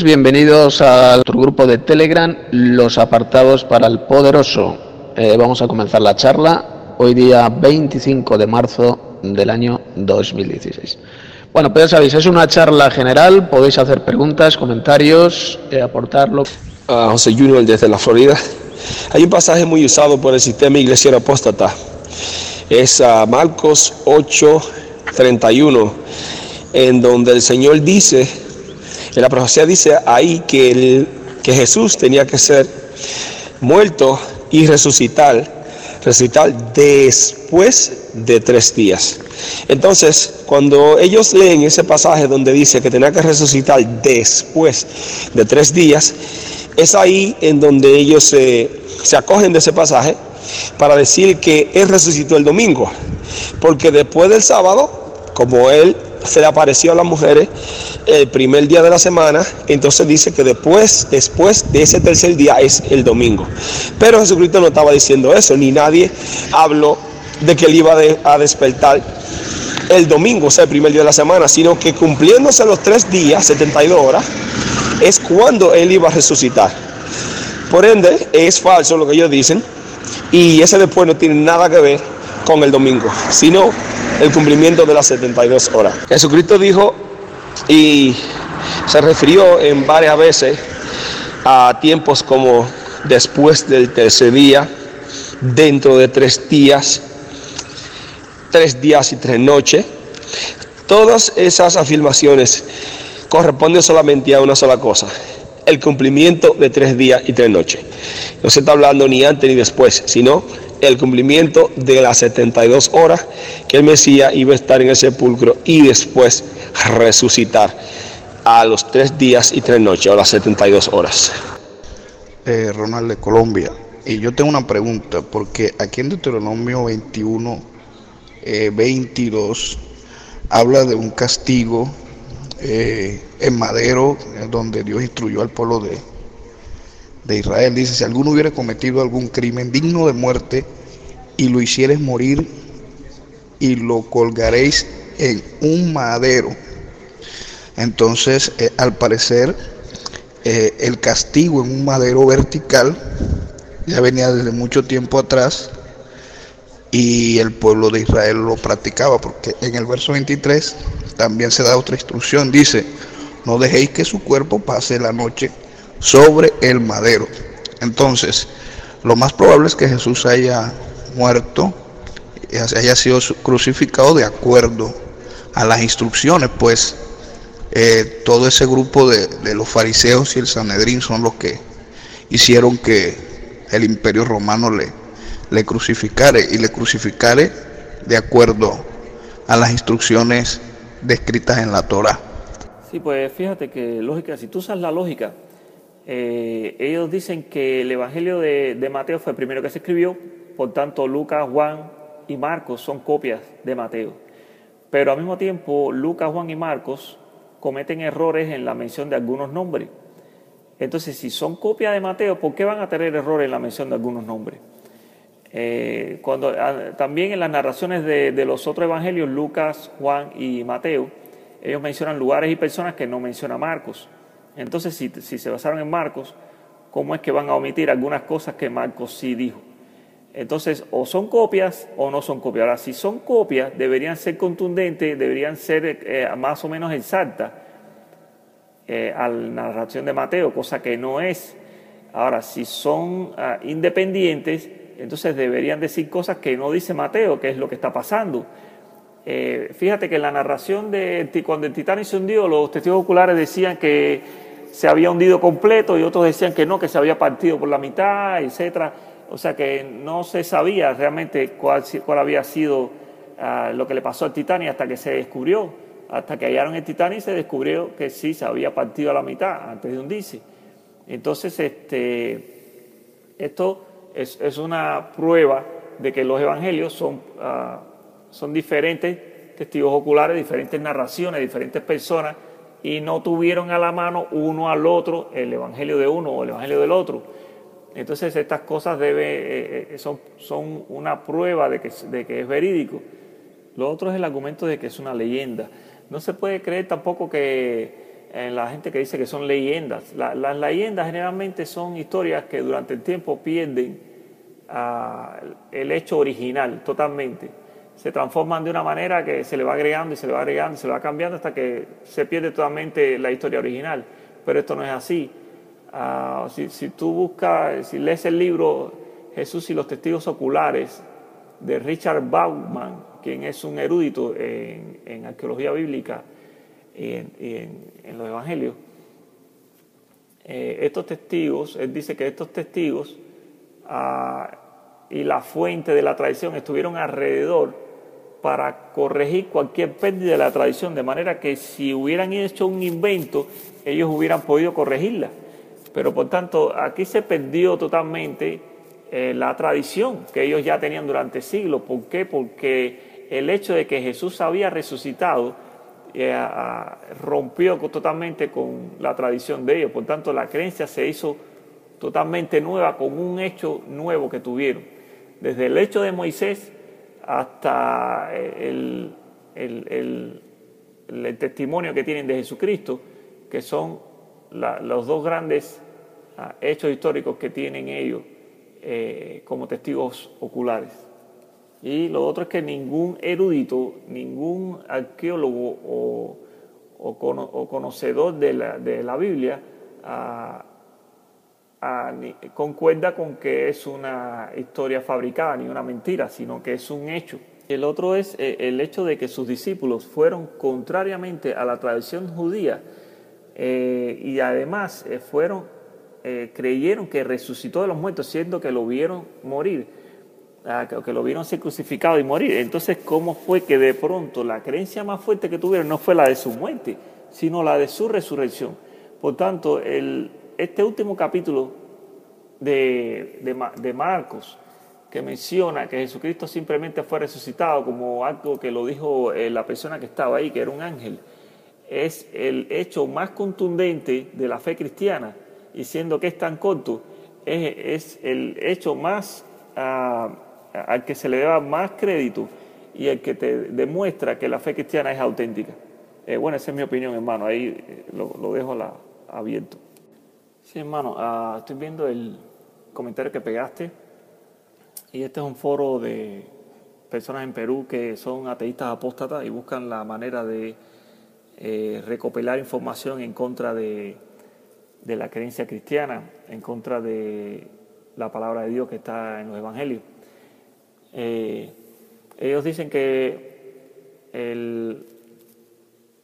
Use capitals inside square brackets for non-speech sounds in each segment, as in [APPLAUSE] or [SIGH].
Bienvenidos al otro grupo de Telegram, los apartados para el poderoso. Eh, vamos a comenzar la charla hoy día 25 de marzo del año 2016. Bueno, pues ya sabéis, es una charla general, podéis hacer preguntas, comentarios, eh, aportarlo. A José Junior desde la Florida. Hay un pasaje muy usado por el sistema iglesia apóstata. Es a Marcos 8, 31, en donde el Señor dice la profecía dice ahí que, el, que Jesús tenía que ser muerto y resucitar, resucitar después de tres días. Entonces, cuando ellos leen ese pasaje donde dice que tenía que resucitar después de tres días, es ahí en donde ellos se, se acogen de ese pasaje para decir que Él resucitó el domingo, porque después del sábado, como Él se le apareció a las mujeres el primer día de la semana, entonces dice que después, después de ese tercer día es el domingo. Pero Jesucristo no estaba diciendo eso, ni nadie habló de que él iba a despertar el domingo, o sea, el primer día de la semana, sino que cumpliéndose los tres días, 72 horas, es cuando él iba a resucitar. Por ende, es falso lo que ellos dicen, y ese después no tiene nada que ver con el domingo, sino el cumplimiento de las 72 horas. Jesucristo dijo y se refirió en varias veces a tiempos como después del tercer día, dentro de tres días, tres días y tres noches. Todas esas afirmaciones corresponden solamente a una sola cosa, el cumplimiento de tres días y tres noches. No se está hablando ni antes ni después, sino el cumplimiento de las 72 horas que el Mesías iba a estar en el sepulcro y después resucitar a los tres días y tres noches, o las 72 horas. Eh, Ronald de Colombia, y yo tengo una pregunta, porque aquí en Deuteronomio 21, 22, eh, habla de un castigo eh, en madero, donde Dios instruyó al pueblo de, de Israel. Dice, si alguno hubiera cometido algún crimen digno de muerte y lo hicieres morir y lo colgaréis en un madero. Entonces, eh, al parecer, eh, el castigo en un madero vertical ya venía desde mucho tiempo atrás y el pueblo de Israel lo practicaba, porque en el verso 23 también se da otra instrucción, dice, no dejéis que su cuerpo pase la noche sobre el madero. Entonces, lo más probable es que Jesús haya muerto, haya sido crucificado de acuerdo a las instrucciones, pues eh, todo ese grupo de, los fariseos y el Sanedrín son los que hicieron que el imperio romano le, le crucificare y le crucificare de acuerdo a las instrucciones descritas en la Torah. Sí, pues fíjate que lógica, si tú usas la lógica, eh, ellos dicen que el Evangelio de, Mateo fue el primero que se escribió, por tanto Lucas, Juan y Marcos son copias de Mateo. Pero al mismo tiempo Lucas, Juan y Marcos cometen errores en la mención de algunos nombres. Entonces, si son copias de Mateo, ¿por qué van a tener errores en la mención de algunos nombres? Eh, cuando, ah, también en las narraciones de, de, los otros evangelios, Lucas, Juan y Mateo, ellos mencionan lugares y personas que no menciona Marcos. Entonces, si, se basaron en Marcos, ¿cómo es que van a omitir algunas cosas que Marcos sí dijo? Entonces, o son copias o no son copias. Ahora, si son copias, deberían ser contundentes, deberían ser eh, más o menos exactas eh, a la narración de Mateo, cosa que no es. Ahora, si son ah, independientes, entonces deberían decir cosas que no dice Mateo, que es lo que está pasando. Eh, fíjate que en la narración de cuando el Titanic se hundió, los testigos oculares decían que se había hundido completo y otros decían que no, que se había partido por la mitad, etcétera. O sea que no se sabía realmente cuál, cuál había sido ah, lo que le pasó al Titanic hasta que se descubrió, hasta que hallaron el Titanic se descubrió que sí se había partido a la mitad antes de hundirse. Entonces, este, esto es, es una prueba de que los evangelios son, ah, son diferentes testigos oculares, diferentes narraciones, diferentes personas y no tuvieron a la mano uno al otro el evangelio de uno o el evangelio del otro. Entonces estas cosas debe, eh, eh, son, son, una prueba de que, de que, es verídico. Lo otro es el argumento de que es una leyenda. No se puede creer tampoco que, en la gente que dice que son leyendas. las leyendas generalmente son historias que durante el tiempo pierden ah, el hecho original totalmente. Se transforman de una manera que se le va agregando y se le va agregando y se le va cambiando hasta que se pierde totalmente la historia original. Pero esto no es así. Ah, si, si, tú buscas, si lees el libro Jesús y los testigos oculares de Richard Bauman, quien es un erudito en, arqueología bíblica y en, los evangelios, eh, estos testigos, él dice que estos testigos ah, y la fuente de la tradición estuvieron alrededor para corregir cualquier pérdida de la tradición, de manera que si hubieran hecho un invento, ellos hubieran podido corregirla. Pero por tanto, aquí se perdió totalmente eh, la tradición que ellos ya tenían durante siglos. ¿Por qué? Porque el hecho de que Jesús había resucitado eh, rompió totalmente con la tradición de ellos. Por tanto, la creencia se hizo totalmente nueva con un hecho nuevo que tuvieron. Desde el hecho de Moisés hasta el, testimonio que tienen de Jesucristo, que son los dos grandes ah, hechos históricos que tienen ellos eh, como testigos oculares. Y lo otro es que ningún erudito, ningún arqueólogo o, conocedor de la, Biblia concuerda con que es una historia fabricada ni una mentira, sino que es un hecho. El otro es eh, el hecho de que sus discípulos fueron contrariamente a la tradición judía eh, y además fueron eh, creyeron que resucitó de los muertos, siendo que lo vieron morir, ah, que lo vieron ser crucificado y morir. Entonces, ¿cómo fue que de pronto la creencia más fuerte que tuvieron no fue la de su muerte, sino la de su resurrección? Por tanto, el, este último capítulo de, de, Marcos, que menciona que Jesucristo simplemente fue resucitado como algo que lo dijo eh, la persona que estaba ahí, que era un ángel, es el hecho más contundente de la fe cristiana y siendo que es tan corto, es, el hecho más ah, al que se le da más crédito y el que te demuestra que la fe cristiana es auténtica. Eh, bueno, esa es mi opinión, hermano, ahí eh, lo, dejo la, abierto. Sí, hermano, ah, estoy viendo el comentario que pegaste y este es un foro de personas en Perú que son ateístas apóstatas y buscan la manera de eh, recopilar información en contra de de la creencia cristiana, en contra de la palabra de Dios que está en los evangelios. Eh, ellos dicen que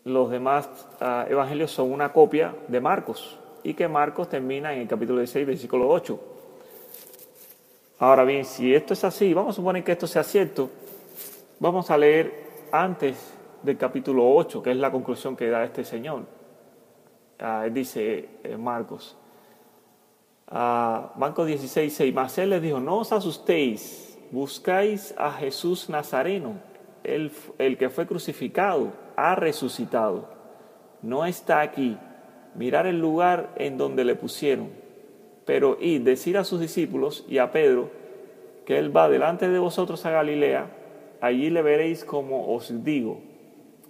los demás ah, evangelios son una copia de Marcos y que Marcos termina en el capítulo 16, versículo 8. Ahora bien, si esto es así, vamos a suponer que esto sea cierto, vamos a leer antes del capítulo 8, que es la conclusión que da este señor. Ah, dice eh, Marcos. Uh, Marcos 16, 6. Mas él les dijo, no os asustéis, buscáis a Jesús Nazareno, el, el que fue crucificado, ha resucitado. No está aquí. Mirar el lugar en donde le pusieron. Pero y decir a sus discípulos y a Pedro que él va delante de vosotros a Galilea, allí le veréis como os digo.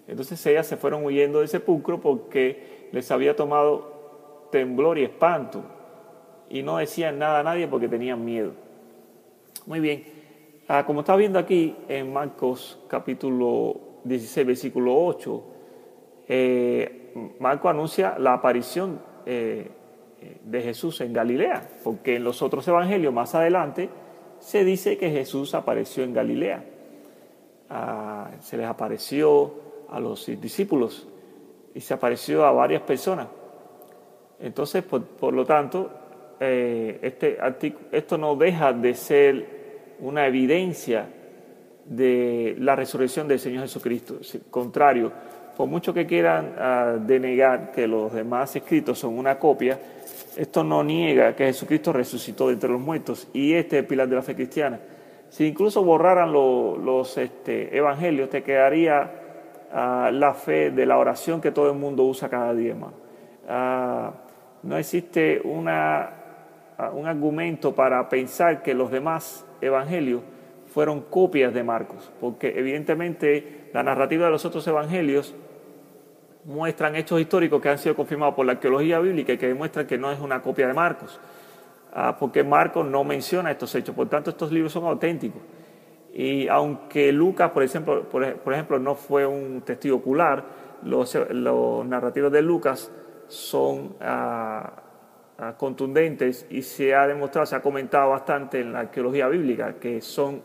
Entonces ellas se fueron huyendo del sepulcro porque les había tomado temblor y espanto y no decían nada a nadie porque tenían miedo. Muy bien, ah, como está viendo aquí en Marcos capítulo 16, versículo 8, eh, Marco anuncia la aparición eh, de Jesús en Galilea, porque en los otros evangelios más adelante se dice que Jesús apareció en Galilea. Ah, se les apareció a los discípulos y se apareció a varias personas. Entonces, por, lo tanto, eh, este esto no deja de ser una evidencia de la resurrección del Señor Jesucristo. Contrario, por mucho que quieran ah, denegar que los demás escritos son una copia, esto no niega que Jesucristo resucitó de entre los muertos y este es el pilar de la fe cristiana. Si incluso borraran los este, evangelios, te quedaría la fe de la oración que todo el mundo usa cada día. Ah, no existe ah, un argumento para pensar que los demás evangelios fueron copias de Marcos, porque evidentemente la narrativa de los otros evangelios muestran hechos históricos que han sido confirmados por la arqueología bíblica y que demuestran que no es una copia de Marcos, ah, porque Marcos no menciona estos hechos, por tanto estos libros son auténticos. Y aunque Lucas, por ejemplo, por, ejemplo no fue un testigo ocular, los, narrativos de Lucas son ah, ah, contundentes y se ha demostrado, se ha comentado bastante en la arqueología bíblica, que son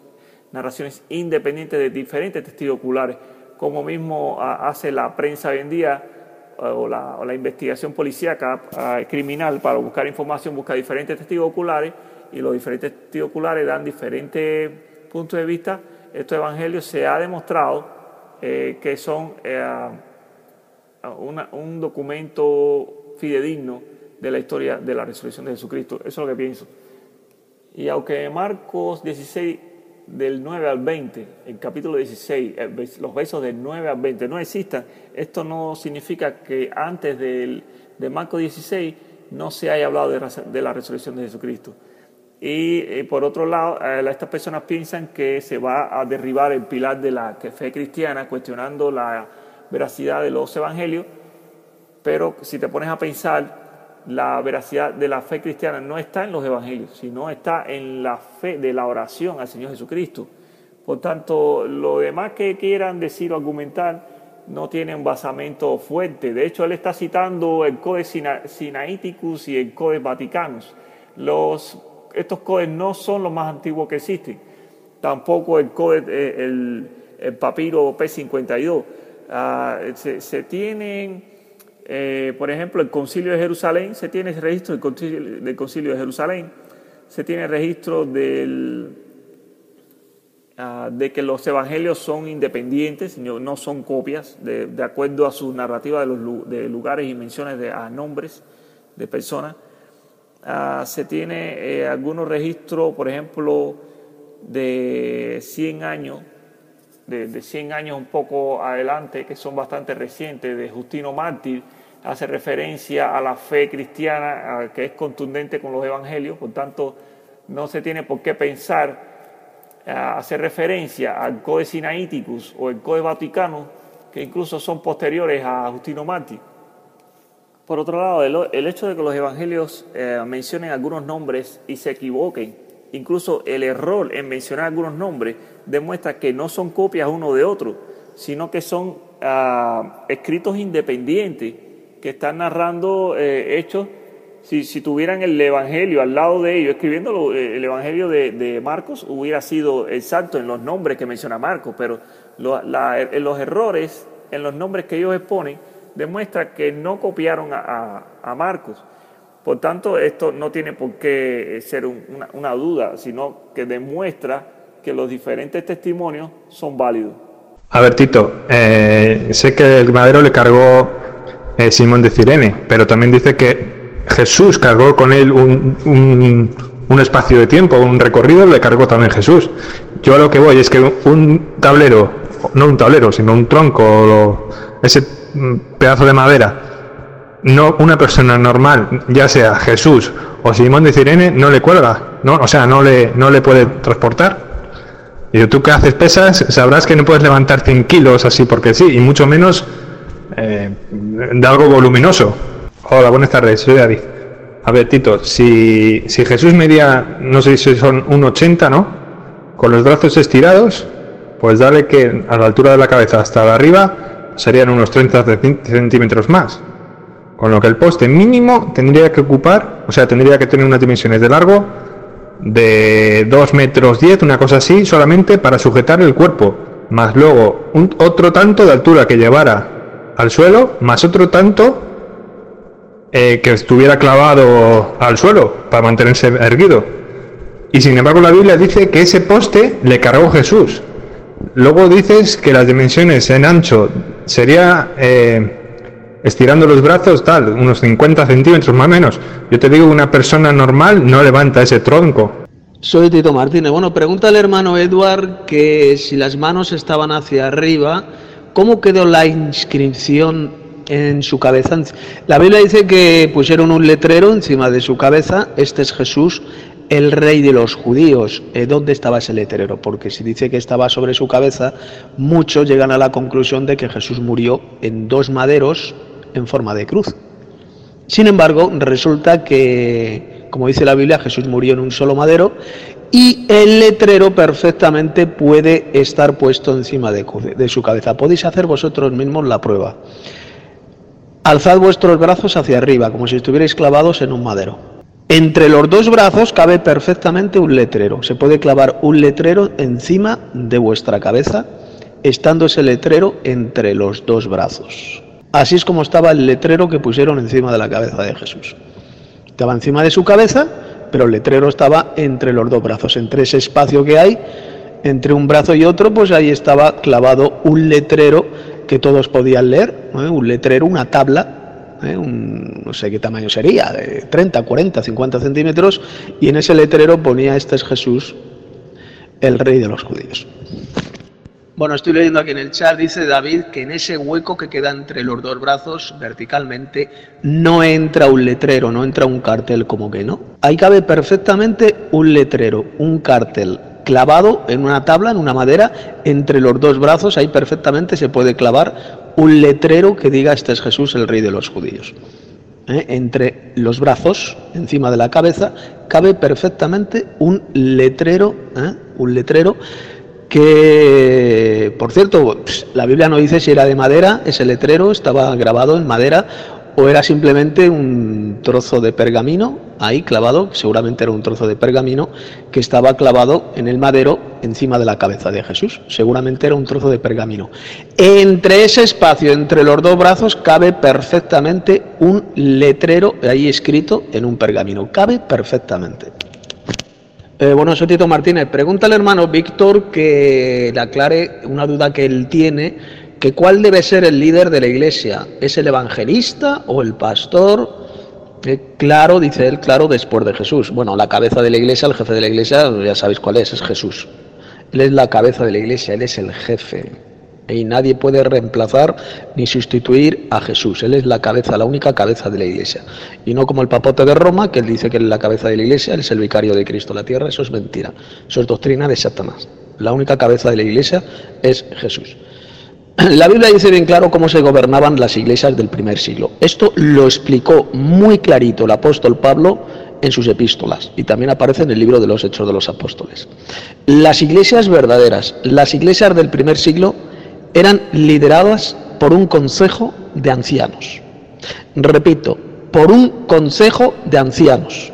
narraciones independientes de diferentes testigos oculares como mismo hace la prensa hoy en día o la, investigación policíaca criminal para buscar información, busca diferentes testigos oculares y los diferentes testigos oculares dan diferentes puntos de vista. Estos evangelios se ha demostrado eh, que son eh, un documento fidedigno de la historia de la resurrección de Jesucristo. Eso es lo que pienso. Y aunque Marcos 16 del 9 al 20, el capítulo 16, los versos del 9 al 20 no existan, esto no significa que antes del, de Marco 16 no se haya hablado de, la resurrección de Jesucristo. Y, eh, por otro lado, eh, estas personas piensan que se va a derribar el pilar de la fe cristiana, cuestionando la veracidad de los evangelios, pero si te pones a pensar, la veracidad de la fe cristiana no está en los evangelios, sino está en la fe de la oración al Señor Jesucristo. Por tanto, lo demás que quieran decir o argumentar no tiene un basamento fuerte. De hecho, él está citando el Codex Sinaiticus y el Codex Vaticanus. Estos codes no son los más antiguos que existen. Tampoco el Codex, eh, el, papiro P52. Ah, se tienen eh, por ejemplo, el concilio de Jerusalén, se tiene registro del concilio, de Jerusalén, se tiene registro del, ah, de que los evangelios son independientes, no son copias, de, acuerdo a su narrativa de, los, de lugares y menciones de a nombres de personas. Ah, se tiene eh, algunos registros, por ejemplo, de 100 años, de, de 100 años un poco adelante, que son bastante recientes, de Justino Mártir, hace referencia a la fe cristiana que es contundente con los evangelios, por tanto no se tiene por qué pensar hacer referencia al Code Sinaiticus o el Code Vaticano, que incluso son posteriores a Justino Martí. Por otro lado, el, hecho de que los evangelios eh, mencionen algunos nombres y se equivoquen, incluso el error en mencionar algunos nombres, demuestra que no son copias uno de otro, sino que son ah, escritos independientes que están narrando eh, hechos, si, si, tuvieran el Evangelio al lado de ellos, escribiendo eh, el Evangelio de, Marcos, hubiera sido exacto en los nombres que menciona Marcos, pero en los errores en los nombres que ellos exponen demuestra que no copiaron a, Marcos. Por tanto, esto no tiene por qué ser una, duda, sino que demuestra que los diferentes testimonios son válidos. A ver, Tito, eh, sé que el madero le cargó eh, Simón de Cirene, pero también dice que Jesús cargó con él un, un, espacio de tiempo, un recorrido, le cargó también Jesús. Yo a lo que voy es que un tablero, no un tablero, sino un tronco, ese pedazo de madera, no una persona normal, ya sea Jesús o Simón de Cirene, no le cuelga, ¿no? o sea, no le, no le puede transportar. Y tú que haces pesas, sabrás que no puedes levantar 100 kilos así porque sí, y mucho menos eh, de algo voluminoso. Hola, buenas tardes, soy David. A ver, Tito, si, si Jesús medía, no sé si son un 80, ¿no? Con los brazos estirados, pues dale que a la altura de la cabeza hasta arriba serían unos 30 centímetros más. Con lo que el poste mínimo tendría que ocupar, o sea, tendría que tener unas dimensiones de largo de 2 metros 10, una cosa así, solamente para sujetar el cuerpo, más luego un, otro tanto de altura que llevara al suelo, más otro tanto eh, que estuviera clavado al suelo para mantenerse erguido. Y sin embargo la Biblia dice que ese poste le cargó Jesús. Luego dices que las dimensiones en ancho sería eh, estirando los brazos tal, unos 50 centímetros más o menos. Yo te digo, una persona normal no levanta ese tronco. Soy Tito Martínez. Bueno, pregunta al hermano Edward que si las manos estaban hacia arriba, ¿Cómo quedó la inscripción en su cabeza? La Biblia dice que pusieron un letrero encima de su cabeza, este es Jesús, el rey de los judíos. Eh, ¿Dónde estaba ese letrero? Porque si dice que estaba sobre su cabeza, muchos llegan a la conclusión de que Jesús murió en dos maderos en forma de cruz. Sin embargo, resulta que, como dice la Biblia, Jesús murió en un solo madero y el letrero perfectamente puede estar puesto encima de, su cabeza. Podéis hacer vosotros mismos la prueba. Alzad vuestros brazos hacia arriba, como si estuvierais clavados en un madero. Entre los dos brazos cabe perfectamente un letrero. Se puede clavar un letrero encima de vuestra cabeza, estando ese letrero entre los dos brazos. Así es como estaba el letrero que pusieron encima de la cabeza de Jesús. Estaba encima de su cabeza, pero el letrero estaba entre los dos brazos, entre ese espacio que hay entre un brazo y otro, pues ahí estaba clavado un letrero que todos podían leer, un letrero, una tabla ¿eh? no sé qué tamaño sería, de 30, 40, 50 centímetros, y en ese letrero ponía este es Jesús, el rey de los judíos. Bueno, estoy leyendo aquí en el chat, dice David que en ese hueco que queda entre los dos brazos verticalmente no entra un letrero, no entra un cartel como que no. Ahí cabe perfectamente un letrero, un cartel clavado en una tabla, en una madera, entre los dos brazos, ahí perfectamente se puede clavar un letrero que diga este es Jesús el rey de los judíos. ¿Eh? Entre los brazos, encima de la cabeza, cabe perfectamente un letrero, ¿eh? un letrero que, por cierto, la Biblia no dice si era de madera, ese letrero estaba grabado en madera o era simplemente un trozo de pergamino ahí clavado, seguramente era un trozo de pergamino que estaba clavado en el madero encima de la cabeza de Jesús, seguramente era un trozo de pergamino. Entre ese espacio, entre los dos brazos, cabe perfectamente un letrero ahí escrito en un pergamino, cabe perfectamente. Eh, bueno, soy Tito Martínez. Pregunta al hermano Víctor que le aclare una duda que él tiene que cuál debe ser el líder de la iglesia, ¿es el evangelista o el pastor? Eh, claro, dice él, claro, después de Jesús. Bueno, la cabeza de la iglesia, el jefe de la iglesia, ya sabéis cuál es, es Jesús. Él es la cabeza de la iglesia, él es el jefe. Y nadie puede reemplazar ni sustituir a Jesús. Él es la cabeza, la única cabeza de la iglesia. Y no como el papote de Roma, que él dice que él es la cabeza de la iglesia, él es el vicario de Cristo la tierra. Eso es mentira. Eso es doctrina de Satanás. La única cabeza de la iglesia es Jesús. La Biblia dice bien claro cómo se gobernaban las iglesias del primer siglo. Esto lo explicó muy clarito el apóstol Pablo en sus epístolas y también aparece en el libro de los Hechos de los Apóstoles. Las iglesias verdaderas, las iglesias del primer siglo, eran lideradas por un consejo de ancianos. Repito, por un consejo de ancianos.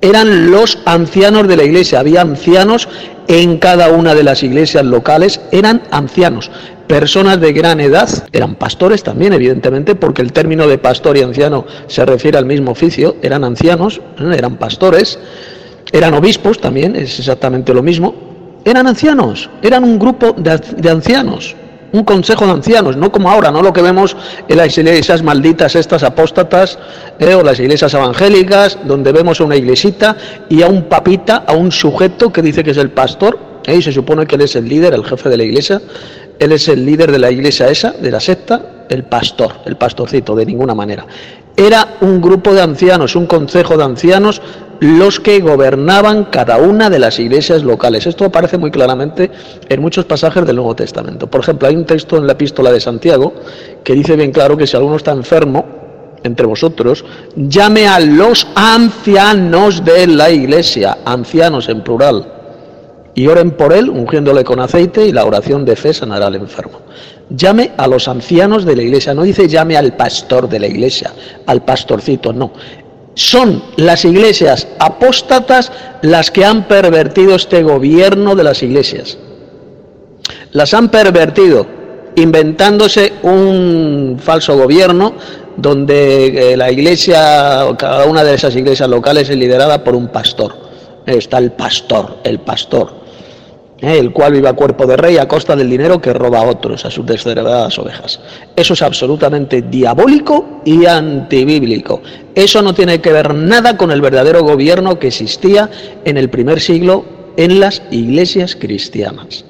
Eran los ancianos de la iglesia, había ancianos en cada una de las iglesias locales, eran ancianos. Personas de gran edad, eran pastores también, evidentemente, porque el término de pastor y anciano se refiere al mismo oficio, eran ancianos, ¿eh? eran pastores, eran obispos también, es exactamente lo mismo, eran ancianos, eran un grupo de, ancianos, un consejo de ancianos, no como ahora, no lo que vemos en las iglesias malditas, estas apóstatas, ¿eh? o las iglesias evangélicas, donde vemos a una iglesita y a un papita, a un sujeto que dice que es el pastor, ¿eh? y se supone que él es el líder, el jefe de la iglesia, él es el líder de la iglesia esa, de la secta, el pastor, el pastorcito, de ninguna manera. Era un grupo de ancianos, un consejo de ancianos, los que gobernaban cada una de las iglesias locales. Esto aparece muy claramente en muchos pasajes del Nuevo Testamento. Por ejemplo, hay un texto en la epístola de Santiago que dice bien claro que si alguno está enfermo, entre vosotros, llame a los ancianos de la iglesia, ancianos en plural y oren por él, ungiéndole con aceite, y la oración de fe sanará al enfermo. Llame a los ancianos de la iglesia, no dice llame al pastor de la iglesia, al pastorcito, no. Son las iglesias apóstatas las que han pervertido este gobierno de las iglesias. Las han pervertido inventándose un falso gobierno donde eh, la iglesia, cada una de esas iglesias locales es liderada por un pastor. Está el pastor, el pastor. ¿Eh? el cual vive a cuerpo de rey a costa del dinero que roba a otros, a sus descerebradas ovejas. Eso es absolutamente diabólico y antibíblico. Eso no tiene que ver nada con el verdadero gobierno que existía en el primer siglo en las iglesias cristianas.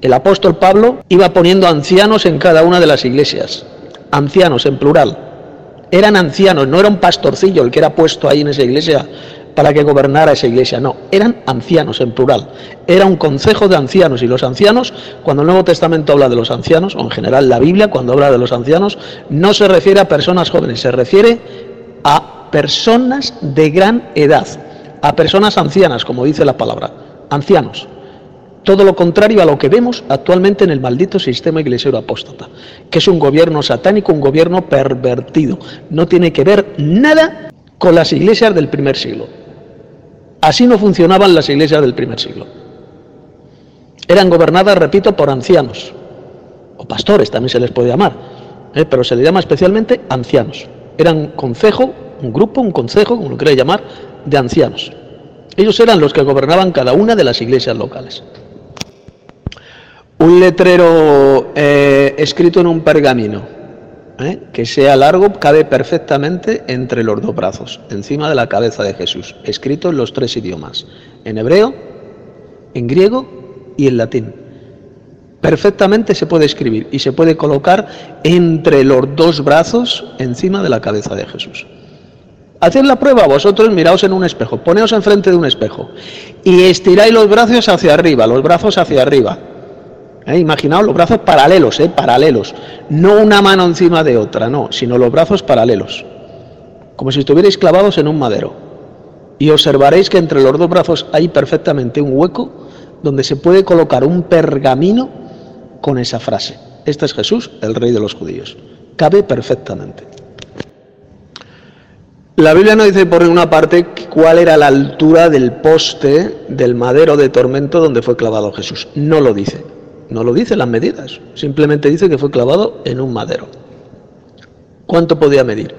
El apóstol Pablo iba poniendo ancianos en cada una de las iglesias, ancianos en plural. Eran ancianos, no era un pastorcillo el que era puesto ahí en esa iglesia para que gobernara esa iglesia. No, eran ancianos en plural. Era un consejo de ancianos y los ancianos, cuando el Nuevo Testamento habla de los ancianos, o en general la Biblia cuando habla de los ancianos, no se refiere a personas jóvenes, se refiere a personas de gran edad, a personas ancianas, como dice la palabra, ancianos. Todo lo contrario a lo que vemos actualmente en el maldito sistema iglesiero apóstata, que es un gobierno satánico, un gobierno pervertido. No tiene que ver nada con las iglesias del primer siglo. Así no funcionaban las iglesias del primer siglo. Eran gobernadas, repito, por ancianos, o pastores también se les puede llamar, ¿eh? pero se les llama especialmente ancianos. Eran consejo, un grupo, un consejo, como lo queráis llamar, de ancianos. Ellos eran los que gobernaban cada una de las iglesias locales. Un letrero eh, escrito en un pergamino, eh, que sea largo, cabe perfectamente entre los dos brazos, encima de la cabeza de Jesús, escrito en los tres idiomas, en hebreo, en griego y en latín. Perfectamente se puede escribir y se puede colocar entre los dos brazos encima de la cabeza de Jesús. Haced la prueba vosotros, miraos en un espejo, poneos enfrente de un espejo y estiráis los brazos hacia arriba, los brazos hacia arriba ¿Eh? Imaginaos los brazos paralelos, ¿eh? paralelos. No una mano encima de otra, no, sino los brazos paralelos. Como si estuvierais clavados en un madero. Y observaréis que entre los dos brazos hay perfectamente un hueco donde se puede colocar un pergamino con esa frase. Este es Jesús, el rey de los judíos. Cabe perfectamente. La Biblia no dice por ninguna parte cuál era la altura del poste del madero de tormento donde fue clavado Jesús. No lo dice. No lo dice las medidas, simplemente dice que fue clavado en un madero. ¿Cuánto podía medir?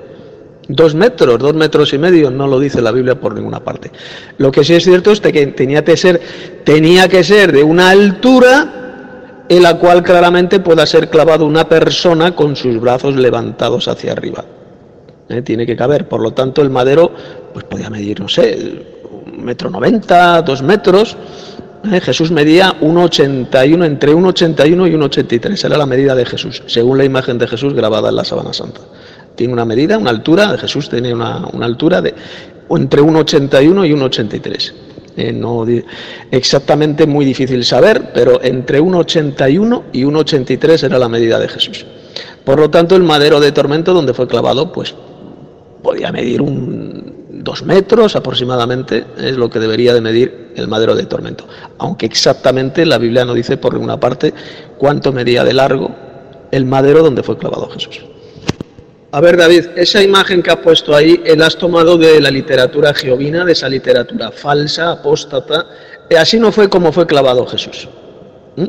Dos metros, dos metros y medio, no lo dice la Biblia por ninguna parte. Lo que sí es cierto es que tenía que ser, tenía que ser de una altura en la cual claramente pueda ser clavado una persona con sus brazos levantados hacia arriba. ¿Eh? Tiene que caber, por lo tanto el madero pues podía medir, no sé, un metro noventa, dos metros, ¿eh? Jesús medía 1,81, entre 1,81 y 1,83. Era la medida de Jesús, según la imagen de Jesús grabada en la Sabana Santa. Tiene una medida, una altura, Jesús tenía una, altura de entre 1,81 y 1,83. Eh, exactamente muy difícil saber, pero entre 1,81 y 1,83 era la medida de Jesús. Por lo tanto, el madero de tormento donde fue clavado, pues podía medir un dos metros aproximadamente, es lo que debería de medir el madero de tormento. Aunque exactamente la Biblia no dice por ninguna parte cuánto medía de largo el madero donde fue clavado Jesús. A ver, David, esa imagen que has puesto ahí, la has tomado de la literatura geovina, de esa literatura falsa, apóstata. Eh, así no fue como fue clavado Jesús. ¿Mm?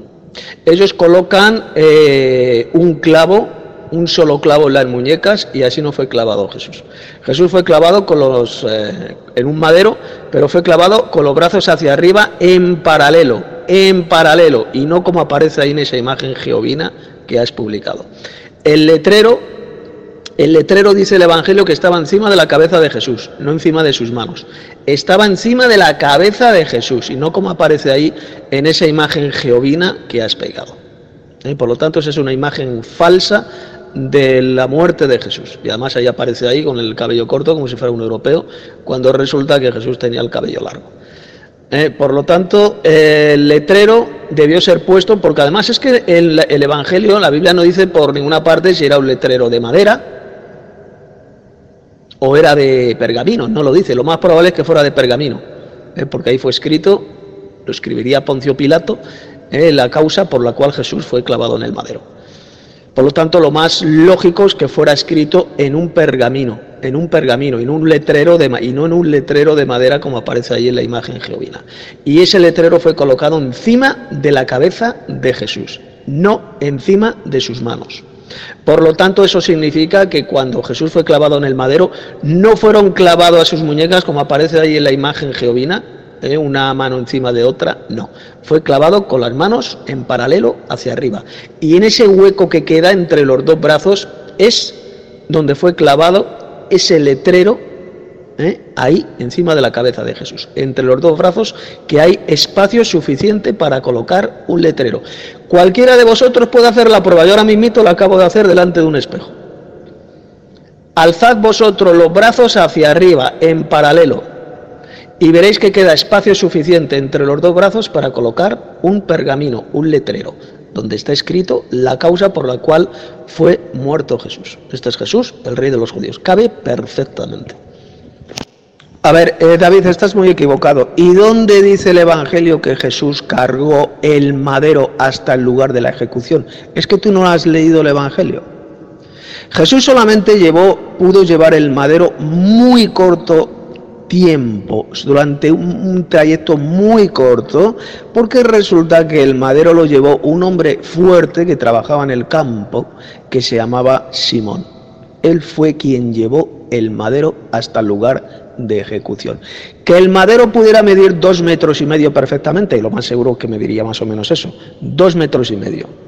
Ellos colocan eh, un clavo un solo clavo en las muñecas y así no fue clavado Jesús. Jesús fue clavado con los, eh, en un madero, pero fue clavado con los brazos hacia arriba en paralelo, en paralelo, y no como aparece ahí en esa imagen geovina que has publicado. El letrero, el letrero dice el Evangelio que estaba encima de la cabeza de Jesús, no encima de sus manos. Estaba encima de la cabeza de Jesús y no como aparece ahí en esa imagen geovina que has pegado. ¿Eh? Por lo tanto, esa es una imagen falsa de la muerte de Jesús. Y además ahí aparece ahí con el cabello corto como si fuera un europeo, cuando resulta que Jesús tenía el cabello largo. Eh, por lo tanto, el letrero debió ser puesto, porque además es que el, el, Evangelio, la Biblia no dice por ninguna parte si era un letrero de madera o era de pergamino, no lo dice. Lo más probable es que fuera de pergamino, eh, porque ahí fue escrito, lo escribiría Poncio Pilato, eh, la causa por la cual Jesús fue clavado en el madero. Por lo tanto, lo más lógico es que fuera escrito en un pergamino, en un pergamino, en un letrero de y no en un letrero de madera como aparece ahí en la imagen geovina. Y ese letrero fue colocado encima de la cabeza de Jesús, no encima de sus manos. Por lo tanto, eso significa que cuando Jesús fue clavado en el madero, no fueron clavados a sus muñecas como aparece ahí en la imagen geovina, ¿eh? una mano encima de otra, no. Fue clavado con las manos en paralelo hacia arriba. Y en ese hueco que queda entre los dos brazos es donde fue clavado ese letrero, ¿eh? ahí encima de la cabeza de Jesús. Entre los dos brazos que hay espacio suficiente para colocar un letrero. Cualquiera de vosotros puede hacer la prueba. Yo ahora mismo la acabo de hacer delante de un espejo. Alzad vosotros los brazos hacia arriba, en paralelo, y veréis que queda espacio suficiente entre los dos brazos para colocar un pergamino, un letrero, donde está escrito la causa por la cual fue muerto Jesús. Este es Jesús, el rey de los judíos. Cabe perfectamente. A ver, eh, David, estás muy equivocado. ¿Y dónde dice el Evangelio que Jesús cargó el madero hasta el lugar de la ejecución? Es que tú no has leído el Evangelio. Jesús solamente llevó, pudo llevar el madero muy corto tiempo, durante un, trayecto muy corto, porque resulta que el madero lo llevó un hombre fuerte que trabajaba en el campo, que se llamaba Simón. Él fue quien llevó el madero hasta el lugar de ejecución. Que el madero pudiera medir dos metros y medio perfectamente, y lo más seguro que mediría más o menos eso, dos metros y medio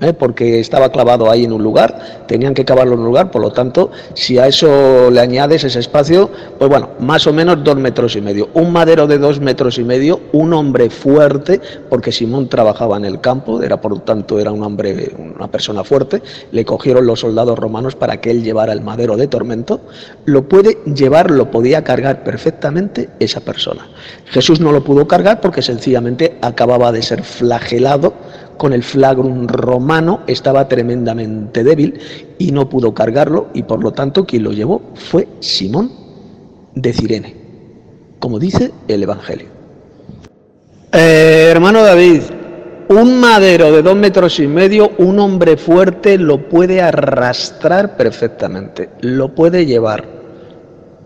¿eh? porque estaba clavado ahí en un lugar, tenían que cavarlo en un lugar, por lo tanto, si a eso le añades ese espacio, pues bueno, más o menos dos metros y medio. Un madero de dos metros y medio, un hombre fuerte, porque Simón trabajaba en el campo, era por lo tanto era un hombre, una persona fuerte, le cogieron los soldados romanos para que él llevara el madero de tormento, lo puede llevar, lo podía cargar perfectamente esa persona. Jesús no lo pudo cargar porque sencillamente acababa de ser flagelado con el flagrum romano, estaba tremendamente débil y no pudo cargarlo y por lo tanto quien lo llevó fue Simón de Cirene, como dice el Evangelio. Eh, hermano David, un madero de dos metros y medio, un hombre fuerte lo puede arrastrar perfectamente, lo puede llevar.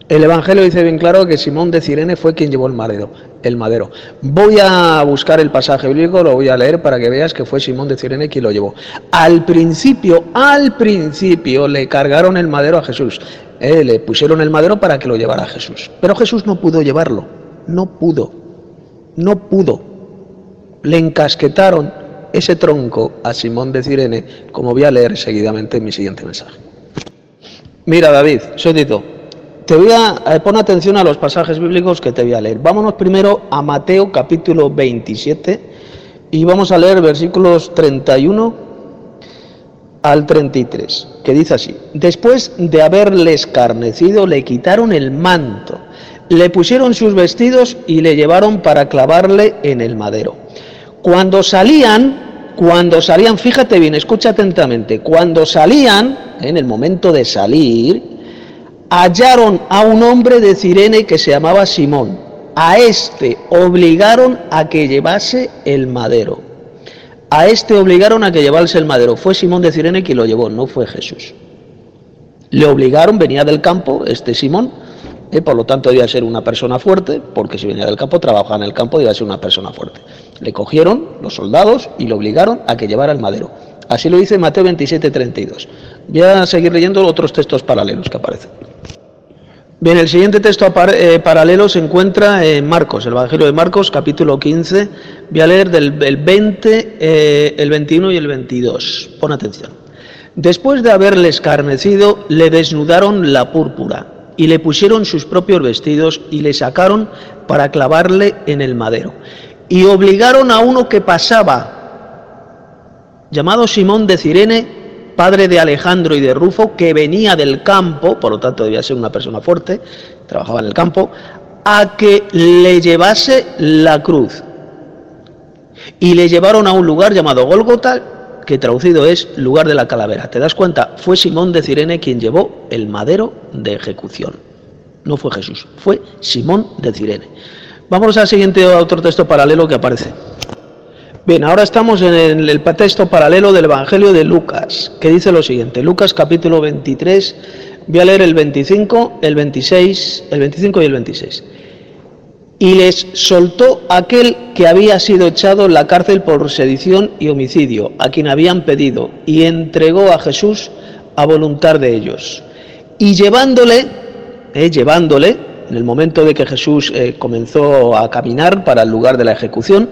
El Evangelio dice bien claro que Simón de Cirene fue quien llevó el madero, el madero. Voy a buscar el pasaje bíblico, lo voy a leer para que veas que fue Simón de Cirene quien lo llevó. Al principio, al principio le cargaron el madero a Jesús. Eh, le pusieron el madero para que lo llevara Jesús. Pero Jesús no pudo llevarlo. No pudo. No pudo. Le encasquetaron ese tronco a Simón de Cirene, como voy a leer seguidamente en mi siguiente mensaje. Mira, David, Tito. Te voy a eh, poner atención a los pasajes bíblicos que te voy a leer. Vámonos primero a Mateo capítulo 27 y vamos a leer versículos 31 al 33, que dice así, después de haberle escarnecido, le quitaron el manto, le pusieron sus vestidos y le llevaron para clavarle en el madero. Cuando salían, cuando salían, fíjate bien, escucha atentamente, cuando salían, en el momento de salir, hallaron a un hombre de Cirene que se llamaba Simón. A este obligaron a que llevase el madero. A este obligaron a que llevase el madero. Fue Simón de Cirene quien lo llevó, no fue Jesús. Le obligaron, venía del campo, este Simón, eh, por lo tanto debía ser una persona fuerte, porque si venía del campo, trabajaba en el campo, debía ser una persona fuerte. Le cogieron los soldados y le obligaron a que llevara el madero. Así lo dice Mateo 27, 32. Voy a seguir leyendo otros textos paralelos que aparecen. Bien, el siguiente texto eh, paralelo se encuentra en Marcos, el Evangelio de Marcos, capítulo 15. Voy a leer del 20, eh, el 21 y el 22. Pon atención. Después de haberle escarnecido, le desnudaron la púrpura y le pusieron sus propios vestidos y le sacaron para clavarle en el madero. Y obligaron a uno que pasaba, llamado Simón de Cirene, padre de Alejandro y de Rufo, que venía del campo, por lo tanto debía ser una persona fuerte, trabajaba en el campo, a que le llevase la cruz. Y le llevaron a un lugar llamado Golgota, que traducido es lugar de la calavera. ¿Te das cuenta? Fue Simón de Cirene quien llevó el madero de ejecución. No fue Jesús, fue Simón de Cirene. Vamos al siguiente otro texto paralelo que aparece. Bien, ahora estamos en el, texto paralelo del Evangelio de Lucas, que dice lo siguiente. Lucas capítulo 23, voy a leer el 25, el 26, el 25 y el 26. Y les soltó aquel que había sido echado en la cárcel por sedición y homicidio, a quien habían pedido, y entregó a Jesús a voluntad de ellos. Y llevándole, eh, llevándole, en el momento de que Jesús eh, comenzó a caminar para el lugar de la ejecución,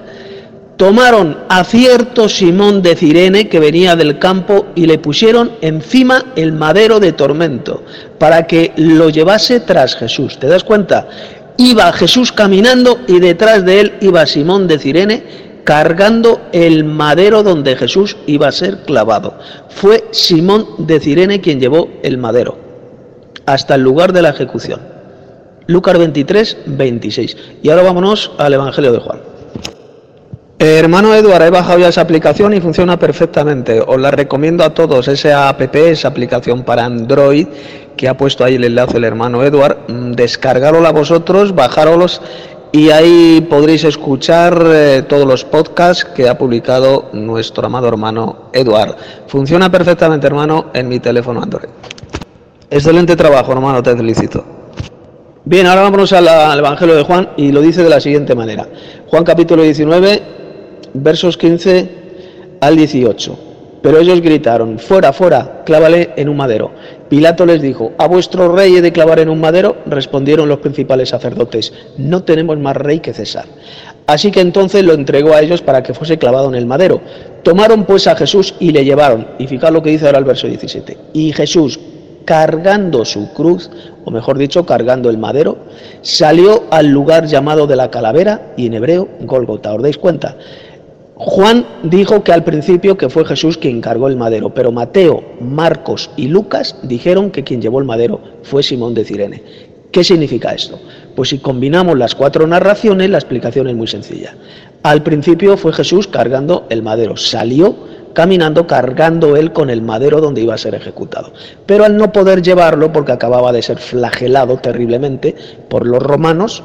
tomaron a cierto Simón de Cirene que venía del campo y le pusieron encima el madero de tormento para que lo llevase tras Jesús. ¿Te das cuenta? Iba Jesús caminando y detrás de él iba Simón de Cirene cargando el madero donde Jesús iba a ser clavado. Fue Simón de Cirene quien llevó el madero hasta el lugar de la ejecución. Lucas 23, 26. Y ahora vámonos al Evangelio de Juan. Hermano Eduardo, he bajado ya esa aplicación y funciona perfectamente. Os la recomiendo a todos, esa app, esa aplicación para Android, que ha puesto ahí el enlace el hermano Eduard. Mm, Descargarosla vosotros, bajaros y ahí podréis escuchar eh, todos los podcasts que ha publicado nuestro amado hermano Eduard. Funciona perfectamente, hermano, en mi teléfono Android. Excelente trabajo, hermano, te felicito. Bien, ahora vámonos al Evangelio de Juan y lo dice de la siguiente manera. Juan capítulo 19, versos 15 al 18. Pero ellos gritaron, fuera, fuera, clávale en un madero. Pilato les dijo, ¿a vuestro rey he de clavar en un madero? Respondieron los principales sacerdotes, no tenemos más rey que César. Así que entonces lo entregó a ellos para que fuese clavado en el madero. Tomaron pues a Jesús y le llevaron. Y fijad lo que dice ahora el verso 17. Y Jesús, cargando su cruz, o mejor dicho, cargando el madero, salió al lugar llamado de la calavera y en hebreo Golgota. ¿Os dais cuenta? Juan dijo que al principio que fue Jesús quien cargó el madero, pero Mateo, Marcos y Lucas dijeron que quien llevó el madero fue Simón de Cirene. ¿Qué significa esto? Pues si combinamos las cuatro narraciones, la explicación es muy sencilla. Al principio fue Jesús cargando el madero, salió caminando cargando él con el madero donde iba a ser ejecutado. Pero al no poder llevarlo, porque acababa de ser flagelado terriblemente por los romanos,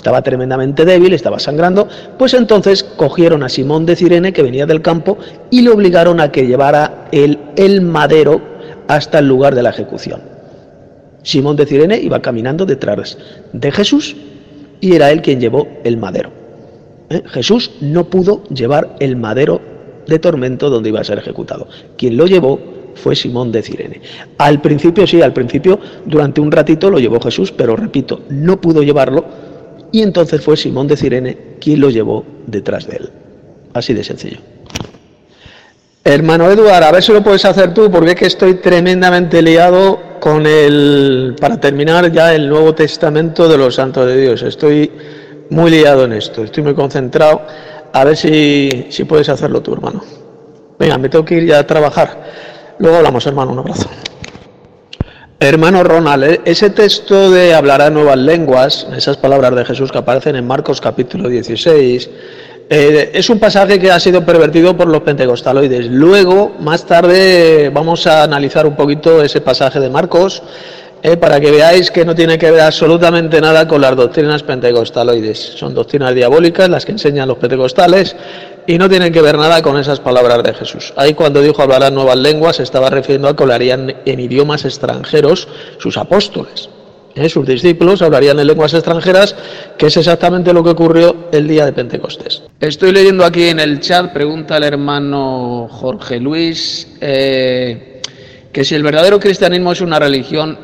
estaba tremendamente débil, estaba sangrando, pues entonces cogieron a Simón de Cirene, que venía del campo, y le obligaron a que llevara el, el madero hasta el lugar de la ejecución. Simón de Cirene iba caminando detrás de Jesús y era él quien llevó el madero. ¿Eh? Jesús no pudo llevar el madero de tormento donde iba a ser ejecutado. Quien lo llevó fue Simón de Cirene. Al principio sí, al principio durante un ratito lo llevó Jesús, pero repito, no pudo llevarlo y entonces fue Simón de Cirene quien lo llevó detrás de él. Así de sencillo. Hermano Eduardo, a ver si lo puedes hacer tú, porque es que estoy tremendamente liado con el, para terminar ya el Nuevo Testamento de los Santos de Dios. Estoy muy liado en esto, estoy muy concentrado. A ver si, si puedes hacerlo tú, hermano. Venga, me tengo que ir ya a trabajar. Luego hablamos, hermano. Un abrazo. Hermano Ronald, e-, ese texto de hablará nuevas lenguas, esas palabras de Jesús que aparecen en Marcos capítulo 16, eh, es un pasaje que ha sido pervertido por los pentecostaloides. Luego, más tarde, vamos a analizar un poquito ese pasaje de Marcos eh, para que veáis que no tiene que ver absolutamente nada con las doctrinas pentecostaloides. Son doctrinas diabólicas las que enseñan los pentecostales y no tienen que ver nada con esas palabras de Jesús. Ahí cuando dijo hablarán nuevas lenguas se estaba refiriendo a que hablarían en idiomas extranjeros sus apóstoles. ¿eh? Sus discípulos hablarían en lenguas extranjeras, que es exactamente lo que ocurrió el día de Pentecostés. Estoy leyendo aquí en el chat, pregunta el hermano Jorge Luis, eh, que si el verdadero cristianismo es una religión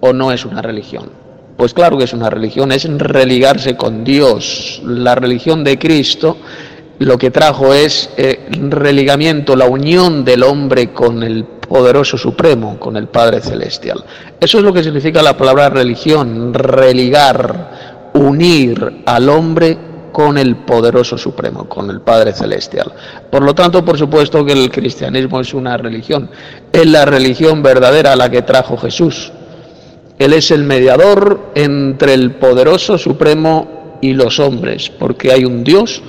o no es una religión. Pues claro que es una religión, es religarse con Dios. La religión de Cristo lo que trajo es eh, religamiento, la unión del hombre con el poderoso supremo, con el Padre Celestial. Eso es lo que significa la palabra religión, religar, unir al hombre con el poderoso supremo, con el Padre Celestial. Por lo tanto, por supuesto que el cristianismo es una religión, es la religión verdadera la que trajo Jesús. Él es el mediador entre el poderoso supremo y los hombres, porque hay un Dios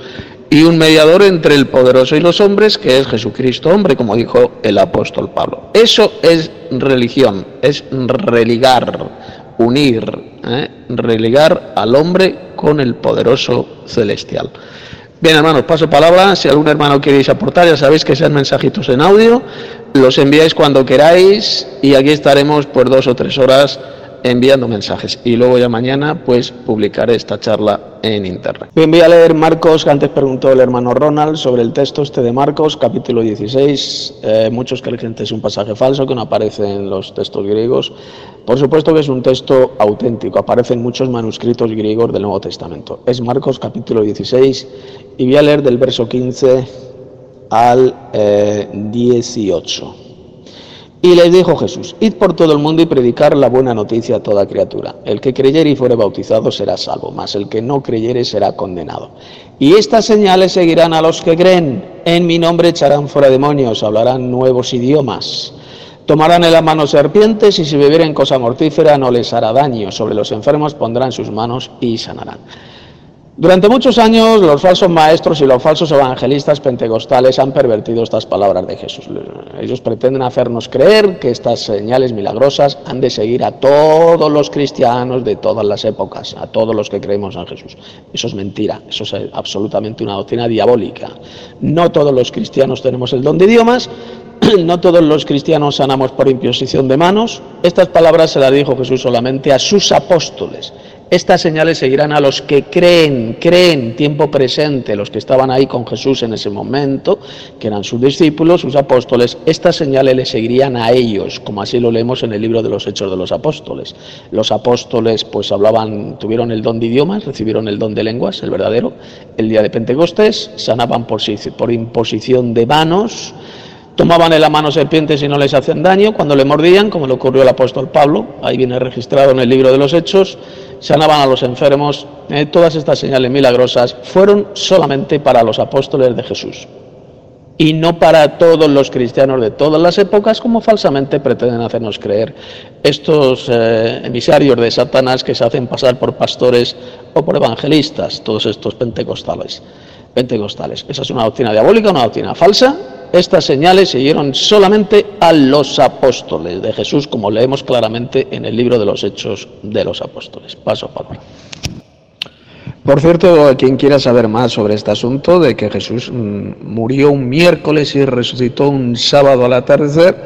y un mediador entre el poderoso y los hombres, que es Jesucristo hombre, como dijo el apóstol Pablo. Eso es religión, es religar, unir, ¿eh? religar al hombre con el poderoso celestial. Bien, hermanos, paso palabra. Si algún hermano queréis aportar, ya sabéis que sean mensajitos en audio, los enviáis cuando queráis y aquí estaremos por dos o tres horas enviando mensajes y luego ya mañana pues publicaré esta charla en internet. Bien, voy a leer Marcos, que antes preguntó el hermano Ronald sobre el texto este de Marcos, capítulo 16. Eh, muchos creen que es un pasaje falso que no aparece en los textos griegos. Por supuesto que es un texto auténtico, aparece en muchos manuscritos griegos del Nuevo Testamento. Es Marcos capítulo 16 y voy a leer del verso 15 al 18. Y les dijo Jesús, id por todo el mundo y predicar la buena noticia a toda criatura. El que creyere y fuere bautizado será salvo, mas el que no creyere será condenado. Y estas señales seguirán a los que creen. En mi nombre echarán fuera demonios, hablarán nuevos idiomas Tomarán en la mano serpientes y si bebieren cosa mortífera no les hará daño. Sobre los enfermos pondrán sus manos y sanarán. Durante muchos años los falsos maestros y los falsos evangelistas pentecostales han pervertido estas palabras de Jesús. Ellos pretenden hacernos creer que estas señales milagrosas han de seguir a todos los cristianos de todas las épocas, a todos los que creemos en Jesús. Eso es mentira, eso es absolutamente una doctrina diabólica. No todos los cristianos tenemos el don de idiomas, [CLEARS THROAT] no todos los cristianos sanamos por imposición de manos. Estas palabras se las dijo Jesús solamente a sus apóstoles. Estas señales seguirán a los que creen, creen, tiempo presente, los que estaban ahí con Jesús en ese momento, que eran sus discípulos, sus apóstoles. Estas señales le seguirían a ellos, como así lo leemos en el libro de los Hechos de los Apóstoles. Los apóstoles pues hablaban, tuvieron el don de idiomas, recibieron el don de lenguas, el verdadero, el día de Pentecostés, sanaban por, por imposición de manos, Tomaban en la mano serpientes y no les hacían daño cuando le mordían, como le ocurrió al apóstol Pablo, ahí viene registrado en el libro de los Hechos, sanaban a los enfermos. Eh, todas estas señales milagrosas fueron solamente para los apóstoles de Jesús y no para todos los cristianos de todas las épocas, como falsamente pretenden hacernos creer estos eh, emisarios de Satanás que se hacen pasar por pastores o por evangelistas, todos estos pentecostales. pentecostales. Esa es una doctrina diabólica, una doctrina falsa, estas señales siguieron solamente a los apóstoles de Jesús, como leemos claramente en el libro de los Hechos de los Apóstoles. Paso a palabra. Por cierto, quien quiera saber más sobre este asunto de que Jesús mm, murió un miércoles y resucitó un sábado al atardecer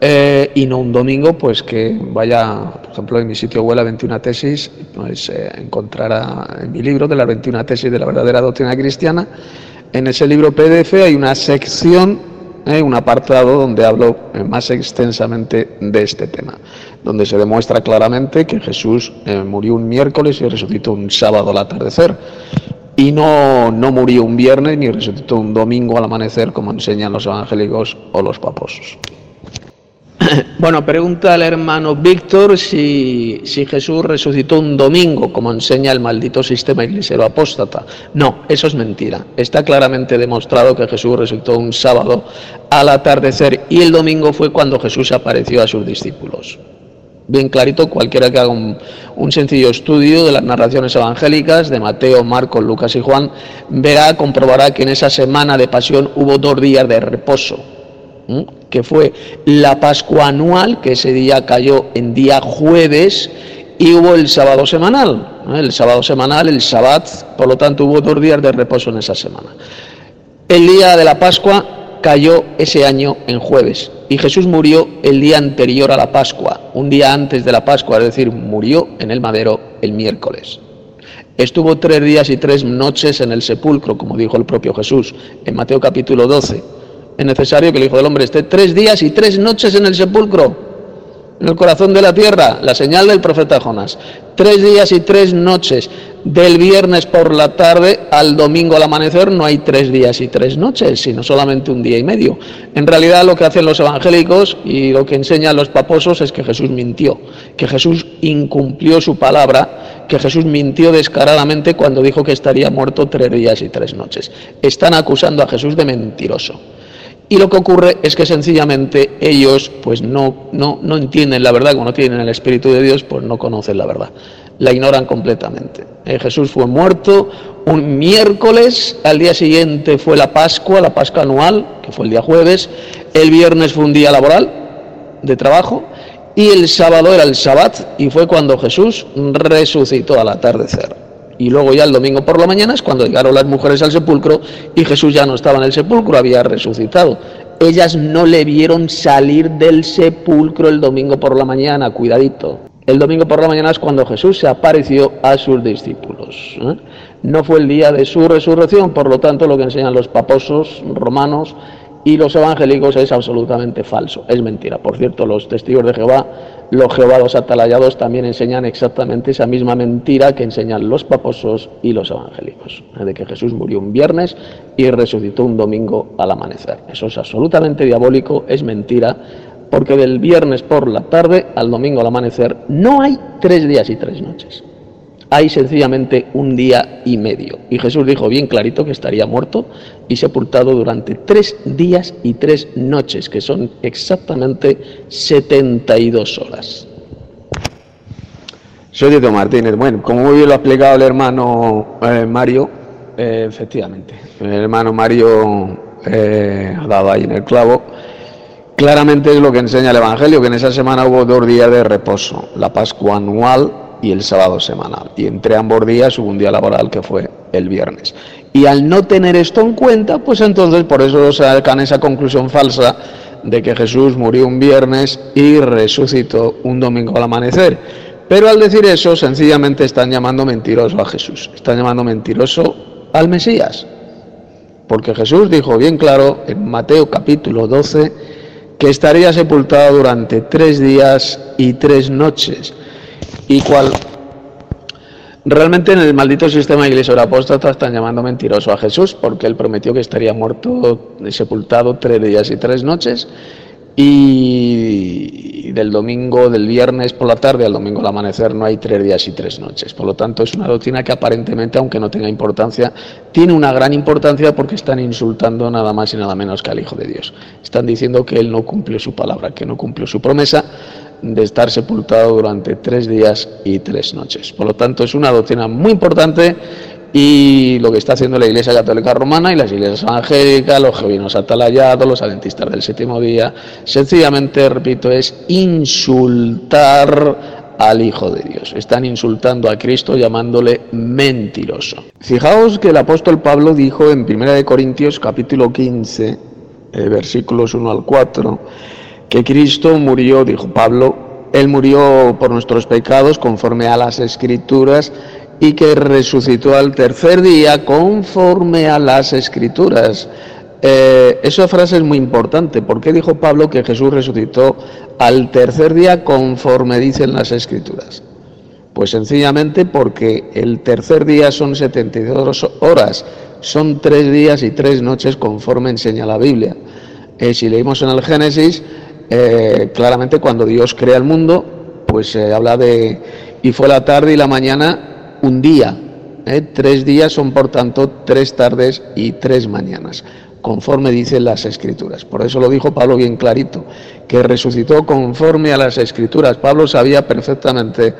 eh, y no un domingo, pues que vaya, por ejemplo, en mi sitio web, la 21 tesis, pues eh, encontrará en mi libro de la 21 tesis de la verdadera doctrina cristiana en ese libro PDF hay una sección, eh, un apartado donde hablo eh, más extensamente de este tema, donde se demuestra claramente que Jesús eh, murió un miércoles y resucitó un sábado al atardecer. Y no, no murió un viernes ni resucitó un domingo al amanecer, como enseñan los evangélicos o los paposos. Bueno, pregunta al hermano Víctor si, si, Jesús resucitó un domingo, como enseña el maldito sistema iglesiero apóstata. No, eso es mentira. Está claramente demostrado que Jesús resucitó un sábado al atardecer y el domingo fue cuando Jesús apareció a sus discípulos. Bien clarito, cualquiera que haga un sencillo estudio de las narraciones evangélicas de Mateo, Marcos, Lucas y Juan, verá, comprobará que en esa semana de pasión hubo dos días de reposo que fue la Pascua anual, que ese día cayó en día jueves, y hubo el sábado semanal, el sábado semanal, el sabbat, por lo tanto hubo dos días de reposo en esa semana. El día de la Pascua cayó ese año en jueves y Jesús murió el día anterior a la Pascua, un día antes de la Pascua, es decir, murió en el madero el miércoles. Estuvo tres días y tres noches en el sepulcro, como dijo el propio Jesús en Mateo capítulo 12 es necesario que el Hijo del Hombre esté tres días y tres noches en el sepulcro, en el corazón de la tierra, la señal del profeta Jonás. Tres días y tres noches, del viernes por la tarde al domingo al amanecer, no hay tres días y tres noches, sino solamente un día y medio. En realidad lo que hacen los evangélicos y lo que enseñan los paposos es que Jesús mintió, que Jesús incumplió su palabra, que Jesús mintió descaradamente cuando dijo que estaría muerto tres días y tres noches. Están acusando a Jesús de mentiroso. Y lo que ocurre es que sencillamente ellos pues no, no, no entienden la verdad, como no tienen el Espíritu de Dios, pues no conocen la verdad, la ignoran completamente. Eh, Jesús fue muerto un miércoles, al día siguiente fue la Pascua, la Pascua anual, que fue el día jueves, el viernes fue un día laboral de trabajo y el sábado era el Sabbat y fue cuando Jesús resucitó al atardecer. Y luego ya el domingo por la mañana es cuando llegaron las mujeres al sepulcro y Jesús ya no estaba en el sepulcro, había resucitado. Ellas no le vieron salir del sepulcro el domingo por la mañana, cuidadito. El domingo por la mañana es cuando Jesús se apareció a sus discípulos. ¿eh? No fue el día de su resurrección, por lo tanto lo que enseñan los paposos romanos y los evangélicos es absolutamente falso, es mentira. Por cierto, los testigos de Jehová, los jehovados atalayados también enseñan exactamente esa misma mentira que enseñan los paposos y los evangélicos, de que Jesús murió un viernes y resucitó un domingo al amanecer. Eso es absolutamente diabólico, es mentira, porque del viernes por la tarde al domingo al amanecer no hay tres días y tres noches. Hay sencillamente un día y medio. Y Jesús dijo bien clarito que estaría muerto y sepultado durante tres días y tres noches, que son exactamente 72 horas. Soy Tito Martínez. Bueno, como muy bien lo ha explicado el hermano eh, Mario, eh, efectivamente, el hermano Mario eh, ha dado ahí en el clavo. Claramente es lo que enseña el Evangelio, que en esa semana hubo dos días de reposo, la Pascua anual y el sábado semanal. Y entre ambos días hubo un día laboral que fue el viernes. Y al no tener esto en cuenta, pues entonces por eso sacan esa conclusión falsa de que Jesús murió un viernes y resucitó un domingo al amanecer. Pero al decir eso, sencillamente están llamando mentiroso a Jesús, están llamando mentiroso al Mesías. Porque Jesús dijo bien claro en Mateo capítulo 12 que estaría sepultado durante tres días y tres noches y cual realmente en el maldito sistema iglesia apóstata están llamando mentiroso a Jesús porque él prometió que estaría muerto y sepultado tres días y tres noches y del domingo, del viernes por la tarde al domingo al amanecer no hay tres días y tres noches. Por lo tanto, es una doctrina que aparentemente, aunque no tenga importancia, tiene una gran importancia porque están insultando nada más y nada menos que al Hijo de Dios. Están diciendo que Él no cumplió su palabra, que no cumplió su promesa de estar sepultado durante tres días y tres noches. Por lo tanto, es una doctrina muy importante y lo que está haciendo la Iglesia Católica Romana y las iglesias evangélicas, los jovinos atalayados, los adventistas del séptimo día, sencillamente, repito, es insultar al Hijo de Dios. Están insultando a Cristo llamándole mentiroso. Fijaos que el apóstol Pablo dijo en 1 Corintios capítulo 15, eh, versículos 1 al 4, que Cristo murió, dijo Pablo, Él murió por nuestros pecados conforme a las escrituras y que resucitó al tercer día conforme a las escrituras. Eh, esa frase es muy importante. ¿Por qué dijo Pablo que Jesús resucitó al tercer día conforme dicen las escrituras? Pues sencillamente porque el tercer día son 72 horas, son tres días y tres noches conforme enseña la Biblia. Eh, si leímos en el Génesis, eh, claramente cuando Dios crea el mundo, pues se habla de, y fue la tarde y la mañana un día. ¿eh? Tres días son por tanto tres tardes y tres mañanas, conforme dicen las escrituras. Por eso lo dijo Pablo bien clarito, que resucitó conforme a las escrituras. Pablo sabía perfectamente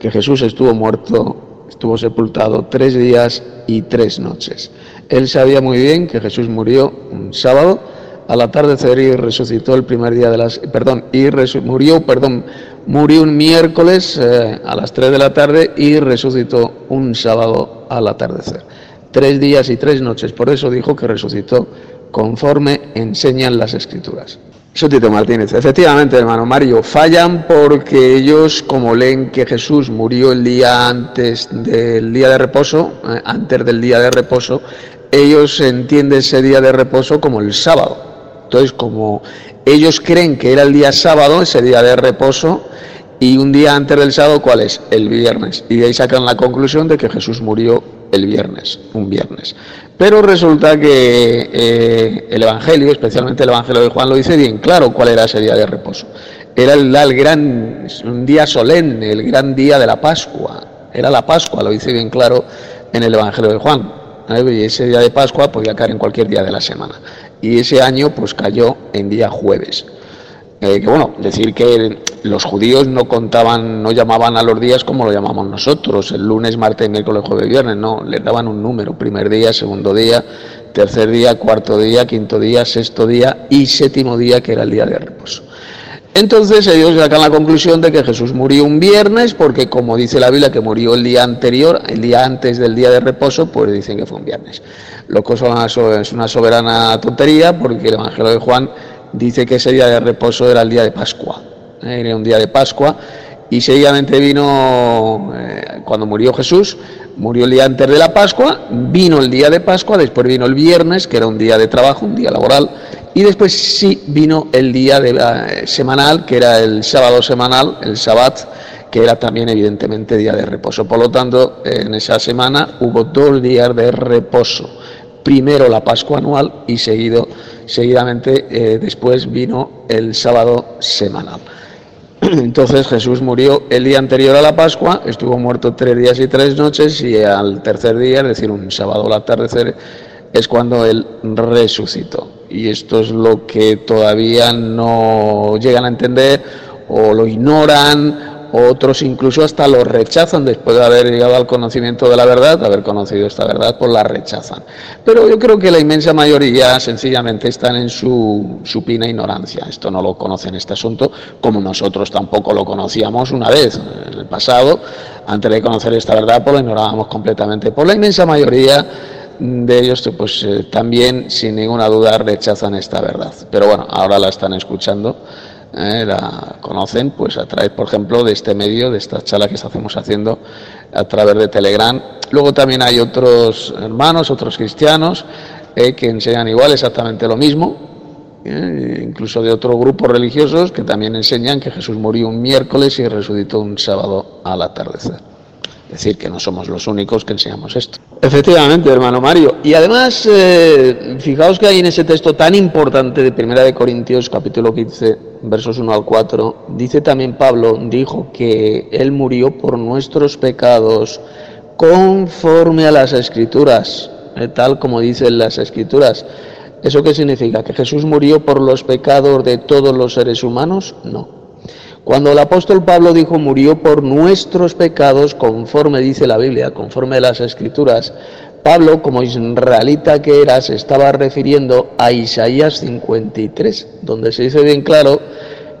que Jesús estuvo muerto, estuvo sepultado tres días y tres noches. Él sabía muy bien que Jesús murió un sábado, al atardecer y resucitó el primer día de las perdón y murió perdón murió un miércoles eh, a las 3 de la tarde y resucitó un sábado al atardecer. Tres días y tres noches. Por eso dijo que resucitó conforme enseñan las escrituras. Eso Tito Martínez efectivamente hermano Mario fallan porque ellos como leen que Jesús murió el día antes del día de reposo eh, antes del día de reposo ellos entienden ese día de reposo como el sábado entonces, como ellos creen que era el día sábado, ese día de reposo, y un día antes del sábado, ¿cuál es? El viernes. Y de ahí sacan la conclusión de que Jesús murió el viernes, un viernes. Pero resulta que eh, el Evangelio, especialmente el Evangelio de Juan, lo dice bien claro cuál era ese día de reposo. Era el, gran, un día solemne, el gran día de la Pascua. Era la Pascua, lo dice bien claro en el Evangelio de Juan. Y ese día de Pascua podía caer en cualquier día de la semana y ese año pues cayó en día jueves. Eh, que bueno, decir que los judíos no contaban, no llamaban a los días como lo llamamos nosotros, el lunes, martes, miércoles, jueves, viernes, no, les daban un número, primer día, segundo día, tercer día, cuarto día, quinto día, sexto día y séptimo día, que era el día de reposo. Entonces ellos sacan la conclusión de que Jesús murió un viernes, porque como dice la Biblia que murió el día anterior, el día antes del día de reposo, pues dicen que fue un viernes. Lo que es una soberana tontería, porque el Evangelio de Juan dice que ese día de reposo era el día de Pascua. ¿eh? Era un día de Pascua y seguidamente vino, eh, cuando murió Jesús, murió el día antes de la Pascua, vino el día de Pascua, después vino el viernes, que era un día de trabajo, un día laboral, y después sí vino el día de la, eh, semanal, que era el sábado semanal, el Sabbat, que era también evidentemente día de reposo. Por lo tanto, en esa semana hubo dos días de reposo. Primero la Pascua anual y seguido, seguidamente eh, después vino el sábado semanal. [CLEARS THROAT] Entonces Jesús murió el día anterior a la Pascua, estuvo muerto tres días y tres noches y al tercer día, es decir, un sábado al atardecer, es cuando él resucitó. Y esto es lo que todavía no llegan a entender o lo ignoran otros incluso hasta lo rechazan después de haber llegado al conocimiento de la verdad, de haber conocido esta verdad, pues la rechazan. Pero yo creo que la inmensa mayoría sencillamente están en su supina ignorancia. Esto no lo conocen este asunto, como nosotros tampoco lo conocíamos una vez en el pasado. Antes de conocer esta verdad, pues lo ignorábamos completamente. Por la inmensa mayoría de ellos pues eh, también sin ninguna duda rechazan esta verdad. Pero bueno, ahora la están escuchando eh, la conocen pues a través, por ejemplo, de este medio, de esta charla que estamos haciendo a través de Telegram. Luego también hay otros hermanos, otros cristianos, eh, que enseñan igual exactamente lo mismo, incluso de otros grupos religiosos que también enseñan que Jesús murió un miércoles y resucitó un sábado al atardecer. Decir, que no somos los únicos que enseñamos esto. Efectivamente, hermano Mario. Y además, eh, fijaos que hay en ese texto tan importante de Primera de Corintios, capítulo 15, versos 1 al 4, dice también Pablo, dijo que Él murió por nuestros pecados conforme a las escrituras, eh, tal como dicen las escrituras. ¿Eso qué significa? ¿Que Jesús murió por los pecados de todos los seres humanos? No. Cuando el apóstol Pablo dijo murió por nuestros pecados, conforme dice la Biblia, conforme las escrituras, Pablo, como israelita que era, se estaba refiriendo a Isaías 53, donde se dice bien claro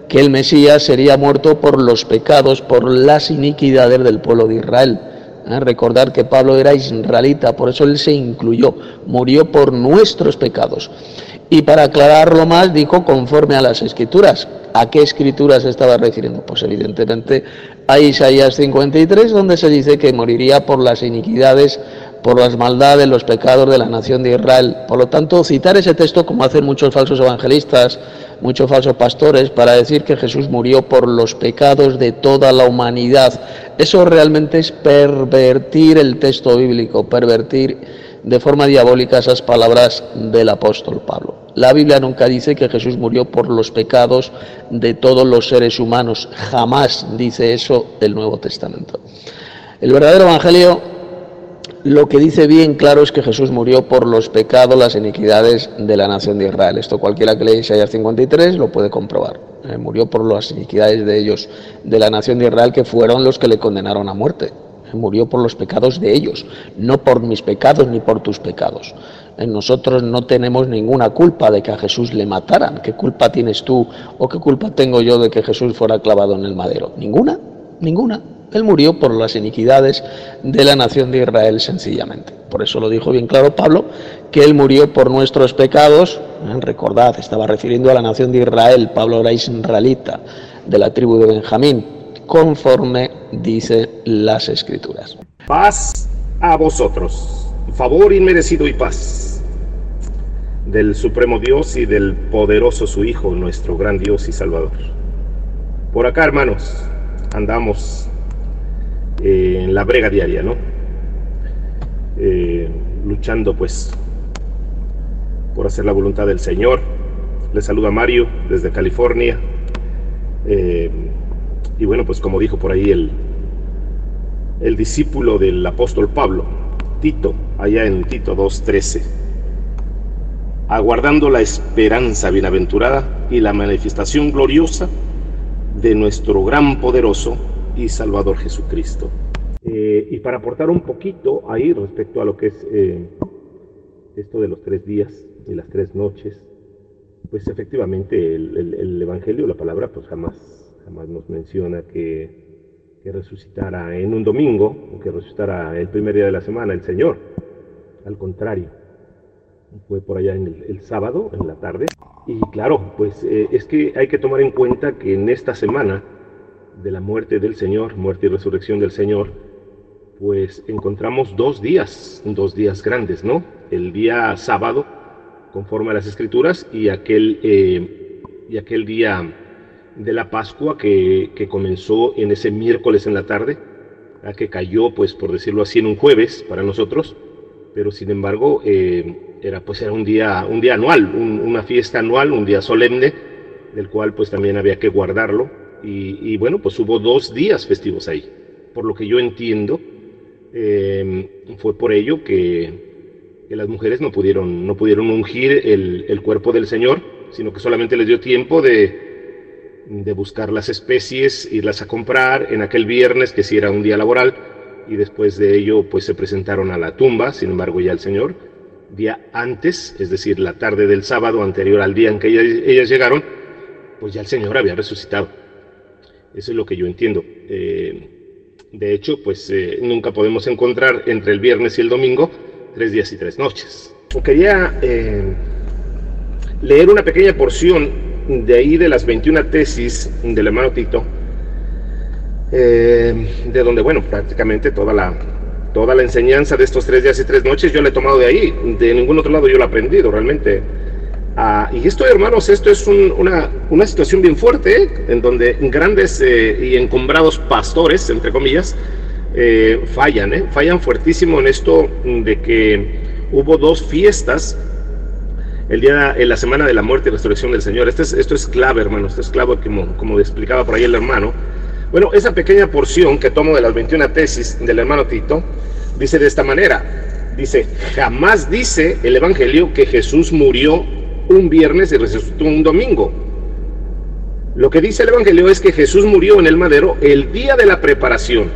que el Mesías sería muerto por los pecados, por las iniquidades del pueblo de Israel. ¿Eh? Recordar que Pablo era israelita, por eso él se incluyó, murió por nuestros pecados. Y para aclararlo más, dijo conforme a las escrituras. ¿A qué escrituras estaba refiriendo? Pues evidentemente a Isaías 53, donde se dice que moriría por las iniquidades, por las maldades, los pecados de la nación de Israel. Por lo tanto, citar ese texto, como hacen muchos falsos evangelistas, muchos falsos pastores, para decir que Jesús murió por los pecados de toda la humanidad, eso realmente es pervertir el texto bíblico, pervertir de forma diabólica esas palabras del apóstol Pablo. La Biblia nunca dice que Jesús murió por los pecados de todos los seres humanos. Jamás dice eso el Nuevo Testamento. El verdadero Evangelio lo que dice bien claro es que Jesús murió por los pecados, las iniquidades de la nación de Israel. Esto cualquiera que lea Isaías 53 lo puede comprobar. Eh, murió por las iniquidades de ellos, de la nación de Israel, que fueron los que le condenaron a muerte murió por los pecados de ellos, no por mis pecados ni por tus pecados. Nosotros no tenemos ninguna culpa de que a Jesús le mataran. ¿Qué culpa tienes tú o qué culpa tengo yo de que Jesús fuera clavado en el madero? Ninguna, ninguna. Él murió por las iniquidades de la nación de Israel sencillamente. Por eso lo dijo bien claro Pablo, que Él murió por nuestros pecados. Recordad, estaba refiriendo a la nación de Israel. Pablo era israelita de la tribu de Benjamín conforme dice las escrituras. Paz a vosotros, favor inmerecido y paz del Supremo Dios y del poderoso su Hijo, nuestro gran Dios y Salvador. Por acá, hermanos, andamos eh, en la brega diaria, ¿no? Eh, luchando pues por hacer la voluntad del Señor. Les saluda Mario desde California. Eh, y bueno, pues como dijo por ahí el, el discípulo del apóstol Pablo, Tito, allá en Tito 2.13, aguardando la esperanza bienaventurada y la manifestación gloriosa de nuestro gran poderoso y Salvador Jesucristo. Eh, y para aportar un poquito ahí respecto a lo que es eh, esto de los tres días y las tres noches, pues efectivamente el, el Evangelio, la palabra, pues jamás jamás nos menciona que, resucitara en un domingo, que resucitara el primer día de la semana el Señor. Al contrario, fue por allá en el, sábado, en la tarde. Y claro, pues eh, es que hay que tomar en cuenta que en esta semana de la muerte del Señor, muerte y resurrección del Señor, pues encontramos dos días, dos días grandes, ¿no? El día sábado, conforme a las escrituras, y aquel, eh, y aquel día de la Pascua que, comenzó en ese miércoles en la tarde, a que cayó, pues por decirlo así, en un jueves para nosotros, pero sin embargo eh, era, pues, era un, día, un día anual, una fiesta anual, un día solemne, del cual pues también había que guardarlo Y, bueno, pues hubo dos días festivos ahí. Por lo que yo entiendo, em, fue por ello que, que, las mujeres no pudieron, no pudieron ungir el, el, cuerpo del Señor, sino que solamente les dio tiempo de, de buscar las especies, irlas a comprar en aquel viernes, que sí era un día laboral, y después de ello pues se presentaron a la tumba, sin embargo ya el Señor, día antes, es decir, la tarde del sábado anterior al día en que ellas, llegaron, pues ya el Señor había resucitado. Eso es lo que yo entiendo. Eh, de hecho, pues eh, nunca podemos encontrar entre el viernes y el domingo tres días y tres noches. Quería eh, leer una pequeña porción de ahí de las 21 tesis del hermano Tito, eh, de donde, bueno, prácticamente toda la, toda la enseñanza de estos tres días y tres noches yo la he tomado de ahí, de ningún otro lado yo la he aprendido realmente. Ah, y esto, hermanos, esto es una, una, situación bien fuerte, ¿eh? en donde grandes eh, y encumbrados pastores, entre comillas, fallan, fallan fuertísimo en esto de que hubo dos fiestas el día, en la semana de la muerte y resurrección del Señor. Esto es, esto es clave, hermanos, esto es clave, como, como explicaba por ahí el hermano. Bueno, esa pequeña porción que tomo de las 21 tesis del hermano Tito dice de esta manera. Dice, jamás dice el Evangelio que Jesús murió un viernes y resucitó un domingo. Lo que dice el Evangelio es que Jesús murió en el madero el día de la preparación,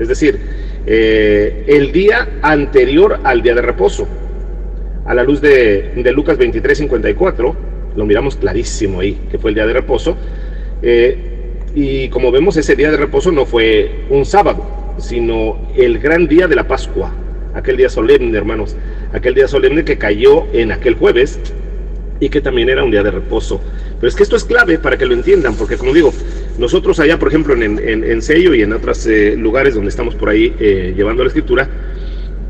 es decir, eh, el día anterior al día de reposo. A la luz de, de Lucas 23, 54, lo miramos clarísimo ahí, que fue el día de reposo. Eh, y como vemos, ese día de reposo no fue un sábado, sino el gran día de la Pascua, aquel día solemne, hermanos, aquel día solemne que cayó en aquel jueves y que también era un día de reposo. Pero es que esto es clave para que lo entiendan, porque como digo, nosotros allá, por ejemplo, en, en, Sello y en otros eh, lugares donde estamos por ahí eh, llevando la escritura,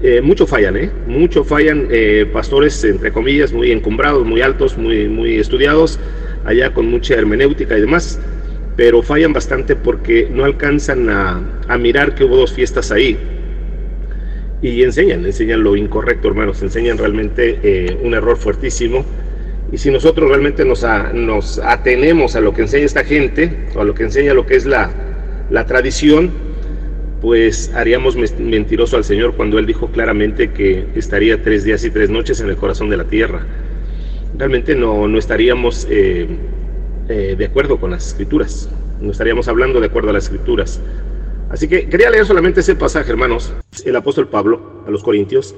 eh, mucho fallan, ¿eh? Mucho fallan pastores, entre comillas, muy encumbrados, muy altos, muy, muy estudiados, allá con mucha hermenéutica y demás pero fallan bastante porque no alcanzan a, mirar que hubo dos fiestas ahí. Y enseñan, enseñan lo incorrecto, hermanos, enseñan realmente eh, un error fuertísimo. Y si nosotros realmente nos, nos atenemos a lo que enseña esta gente, o a lo que enseña lo que es la, la tradición, pues haríamos mentiroso al Señor cuando Él dijo claramente que estaría tres días y tres noches en el corazón de la tierra. Realmente no, no estaríamos eh, eh, de acuerdo con las escrituras. No estaríamos hablando de acuerdo a las escrituras. Así que quería leer solamente ese pasaje, hermanos. El apóstol Pablo a los Corintios,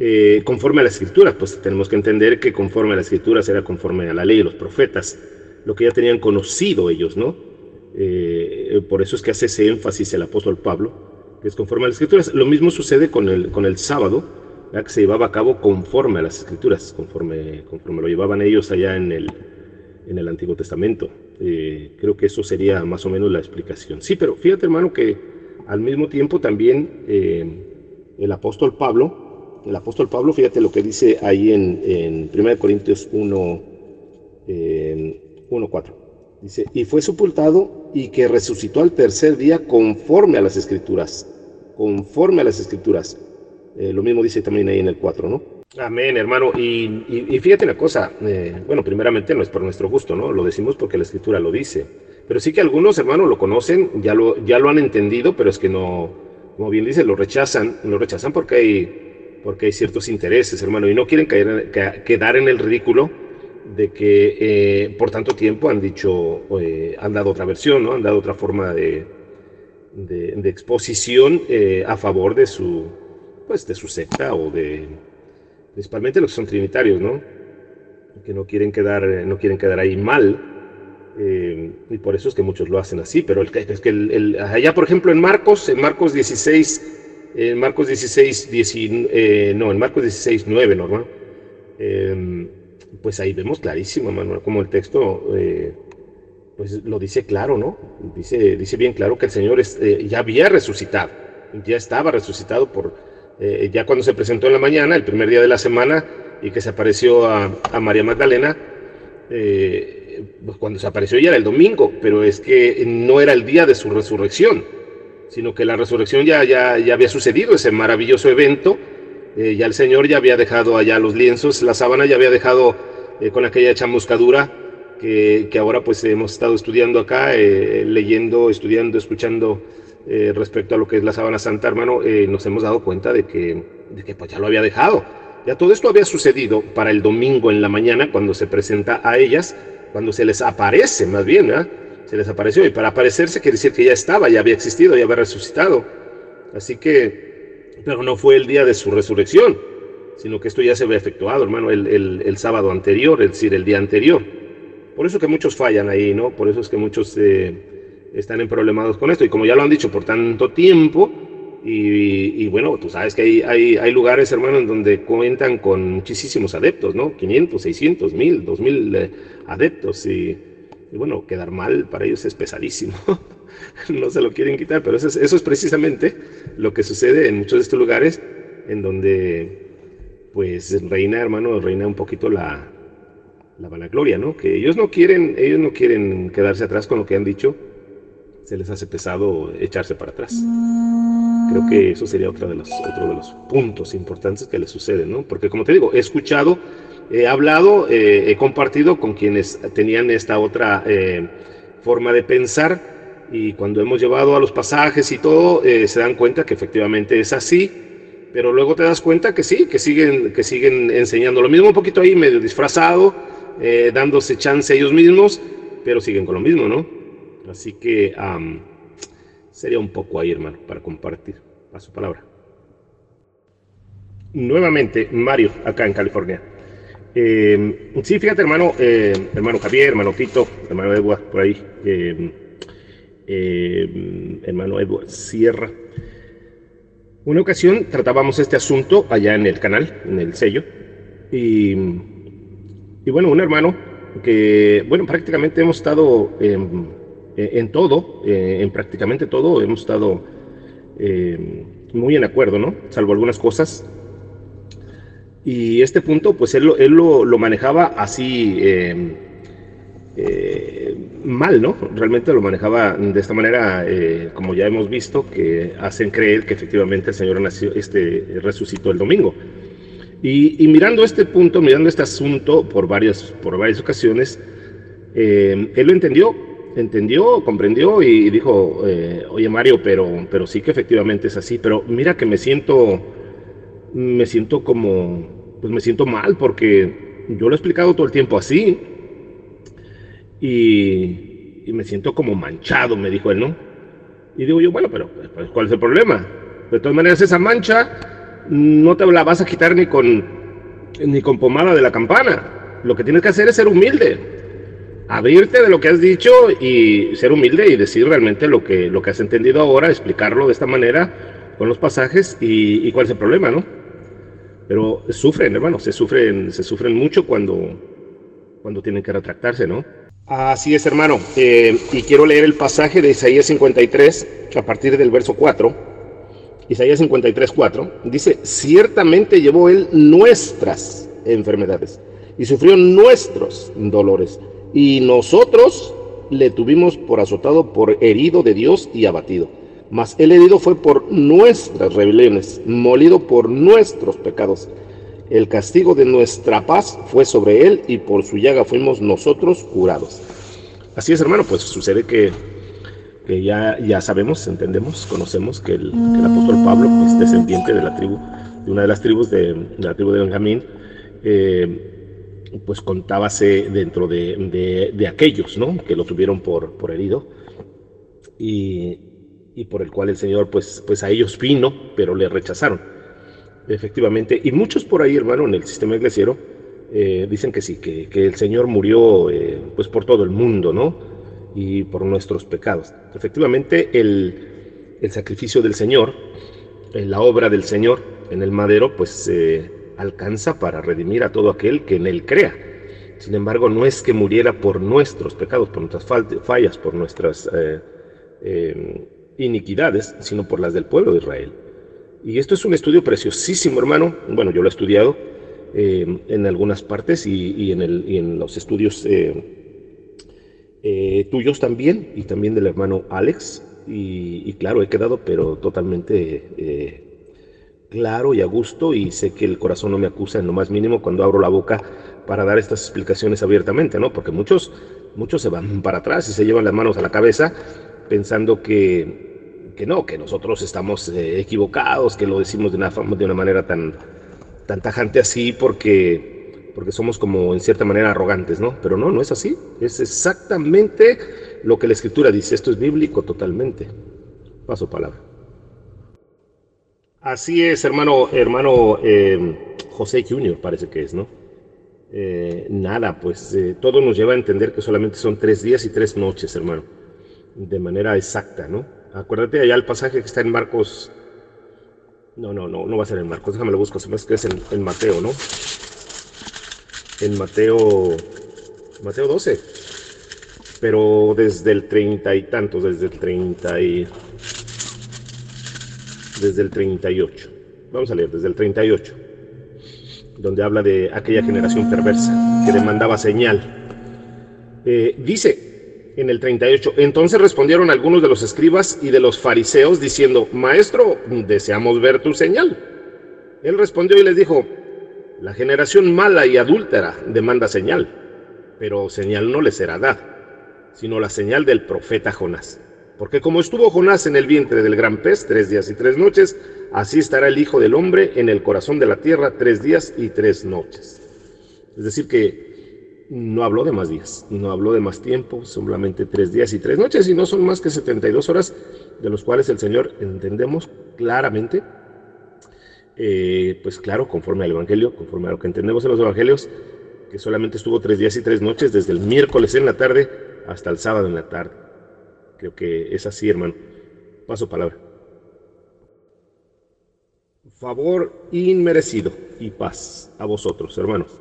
eh, conforme a la escritura, pues tenemos que entender que conforme a la escritura será conforme a la ley de los profetas, lo que ya tenían conocido ellos, ¿no? Eh, por eso es que hace ese énfasis el apóstol Pablo, que es conforme a las escrituras. Lo mismo sucede con el, con el sábado, que se llevaba a cabo conforme a las escrituras, conforme, conforme lo llevaban ellos allá en el, en el Antiguo Testamento. Eh, creo que eso sería más o menos la explicación. Sí, pero fíjate hermano que al mismo tiempo también eh, el apóstol Pablo, el apóstol Pablo, fíjate lo que dice ahí en, en 1 Corintios 1, eh, 1.4. Dice, y fue sepultado y que resucitó al tercer día conforme a las escrituras, conforme a las escrituras. Eh, lo mismo dice también ahí en el 4, ¿no? Amén, hermano. Y, fíjate una cosa, eh, bueno, primeramente no es por nuestro gusto, ¿no? Lo decimos porque la escritura lo dice. Pero sí que algunos, hermanos, lo conocen, ya lo, ya lo han entendido, pero es que no, como bien dice, lo rechazan, lo rechazan porque hay, porque hay ciertos intereses, hermano, y no quieren caer, quedar en el ridículo de que eh, por tanto tiempo han dicho, eh, han dado otra versión, ¿no? Han dado otra forma de, de, exposición a favor de su, pues, de su secta o de principalmente los que son trinitarios, ¿no? Que no quieren quedar, eh, no quieren quedar ahí mal, eh, y por eso es que muchos lo hacen así, pero el, es que el, allá, por ejemplo, en Marcos, en Marcos 16, en Marcos 16, eh, no, en Marcos 16, 9, ¿no? Pues ahí vemos clarísimo, Manuel, como el texto, pues lo dice claro, ¿no? Dice, dice bien claro que el Señor ya había resucitado, ya estaba resucitado por, eh, ya cuando se presentó en la mañana, el primer día de la semana, y que se apareció a, María Magdalena, eh, pues cuando se apareció ya era el domingo, pero es que no era el día de su resurrección, sino que la resurrección ya, ya, ya había sucedido, ese maravilloso evento, eh, ya el Señor ya había dejado allá los lienzos, la sábana ya había dejado con aquella chamuscadura que, que ahora pues hemos estado estudiando acá, eh, leyendo, estudiando, escuchando eh, respecto a lo que es la sábana santa, hermano, eh, nos hemos dado cuenta de que, de que pues ya lo había dejado. Ya todo esto había sucedido para el domingo en la mañana cuando se presenta a ellas, cuando se les aparece más bien. Se les apareció y para aparecerse quiere decir que ya estaba, ya había existido, ya había resucitado. Así que, pero no fue el día de su resurrección, sino que esto ya se había efectuado, hermano, el, el, el sábado anterior, es decir, el día anterior. Por eso que muchos fallan ahí, ¿no? Por eso es que muchos eh, están en problemados con esto. Y como ya lo han dicho por tanto tiempo, y, y, bueno, tú sabes que hay, hay, hay, lugares, hermano, en donde cuentan con muchísimos adeptos, ¿no? 500, 600, 1000, 2000 eh, adeptos. Y, y, bueno, quedar mal para ellos es pesadísimo. [LAUGHS] [LAUGHS] no se lo quieren quitar, pero eso es, eso es precisamente lo que sucede en muchos de estos lugares en donde, pues, reina, hermano, reina un poquito la, la vanagloria, ¿no? Que ellos no quieren, ellos no quieren quedarse atrás con lo que han dicho, se les hace pesado echarse para atrás. Creo que eso sería otro de los, otro de los puntos importantes que les suceden, ¿no? Porque como te digo, he escuchado, he hablado, eh, he compartido con quienes tenían esta otra eh, forma de pensar y cuando hemos llevado a los pasajes y todo, eh, se dan cuenta que efectivamente es así, pero luego te das cuenta que sí, que siguen, que siguen enseñando lo mismo, un poquito ahí medio disfrazado, eh, dándose chance a ellos mismos, pero siguen con lo mismo, ¿no? Así que um, sería un poco ahí, hermano, para compartir a su palabra. Nuevamente, Mario, acá en California. Eh, sí, fíjate, hermano, eh, hermano Javier, hermano Tito, hermano Edward, por ahí, eh, eh, hermano Edward Sierra. Una ocasión tratábamos este asunto allá en el canal, en el sello, y, bueno, un hermano que, bueno, prácticamente hemos estado en, todo, en prácticamente todo, hemos estado eh, muy en acuerdo, ¿no? Salvo algunas cosas. Y este punto, pues él, lo, manejaba así eh, eh, mal, ¿no? Realmente lo manejaba de esta manera, eh, como ya hemos visto, que hacen creer que efectivamente el Señor nació, este, resucitó el domingo. Y, y, mirando este punto, mirando este asunto por varias, por varias ocasiones, él lo entendió, entendió, comprendió y dijo, eh, oye Mario, pero, pero sí que efectivamente es así, pero mira que me siento, me siento como, pues me siento mal porque yo lo he explicado todo el tiempo así y, me siento como manchado, me dijo él, ¿no? Y digo yo, bueno, pero pues, ¿cuál es el problema? De todas maneras, esa mancha no te la vas a quitar ni con, ni con pomada de la campana. Lo que tienes que hacer es ser humilde abrirte de lo que has dicho y ser humilde y decir realmente lo que, lo que has entendido ahora, explicarlo de esta manera con los pasajes y, y cuál es el problema, ¿no? Pero sufren, hermano, se sufren, se sufren mucho cuando, cuando tienen que retractarse, ¿no? Así es, hermano. Eh, y quiero leer el pasaje de Isaías 53 a partir del verso 4. Isaías 53, 4. Dice, ciertamente llevó él nuestras enfermedades y sufrió nuestros dolores y nosotros le tuvimos por azotado, por herido de Dios y abatido. Mas el herido fue por nuestras rebeliones, molido por nuestros pecados. El castigo de nuestra paz fue sobre él y por su llaga fuimos nosotros curados. Así es, hermano, pues sucede que, ya, ya sabemos, entendemos, conocemos que el, apóstol Pablo es descendiente de la tribu, de una de las tribus de, de la tribu de Benjamín. Eh, pues contábase dentro de, de, de, aquellos, ¿no? Que lo tuvieron por, por herido y, y, por el cual el Señor, pues, pues a ellos vino, pero le rechazaron. Efectivamente, y muchos por ahí, hermano, en el sistema iglesiero, eh, dicen que sí, que, que el Señor murió, eh, pues por todo el mundo, ¿no? Y por nuestros pecados. Efectivamente, el, el sacrificio del Señor, eh, la obra del Señor en el madero, pues eh, alcanza para redimir a todo aquel que en él crea. Sin embargo, no es que muriera por nuestros pecados, por nuestras fallas, por nuestras iniquidades, sino por las del pueblo de Israel. Y esto es un estudio preciosísimo, hermano. Bueno, yo lo he estudiado eh, en algunas partes y, y, en el, y, en los estudios tuyos también, y también del hermano Alex. Y, y, claro, he quedado, pero totalmente claro y a gusto y sé que el corazón no me acusa en lo más mínimo cuando abro la boca para dar estas explicaciones abiertamente, ¿no? Porque muchos, muchos se van para atrás y se llevan las manos a la cabeza pensando que, que no, que nosotros estamos eh, equivocados, que lo decimos de una, de una manera tan, tan tajante así porque, porque somos como en cierta manera arrogantes, ¿no? Pero no, no es así. Es exactamente lo que la escritura dice. Esto es bíblico totalmente. Paso palabra. Así es, hermano, hermano eh, José Junior, parece que es, ¿no? Eh, nada, pues eh, todo nos lleva a entender que solamente son tres días y tres noches, hermano, de manera exacta, ¿no? Acuérdate allá el pasaje que está en Marcos. No, no, no, no va a ser en Marcos, déjame lo busco, se me que es en, en, Mateo, ¿no? En Mateo, Mateo 12, pero desde el treinta y tantos, desde el treinta y desde el 38. Vamos a leer desde el 38, donde habla de aquella generación perversa que demandaba señal. Eh, dice en el 38, entonces respondieron algunos de los escribas y de los fariseos diciendo, Maestro, deseamos ver tu señal. Él respondió y les dijo, la generación mala y adúltera demanda señal, pero señal no les será dada, sino la señal del profeta Jonás. Porque como estuvo Jonás en el vientre del gran pez tres días y tres noches, así estará el Hijo del Hombre en el corazón de la tierra tres días y tres noches. Es decir, que no habló de más días, no habló de más tiempo, solamente tres días y tres noches, y no son más que 72 horas, de los cuales el Señor entendemos claramente, eh, pues claro, conforme al Evangelio, conforme a lo que entendemos en los Evangelios, que solamente estuvo tres días y tres noches, desde el miércoles en la tarde hasta el sábado en la tarde. Creo que es así, hermano. Paso palabra. Favor inmerecido y paz a vosotros, hermanos.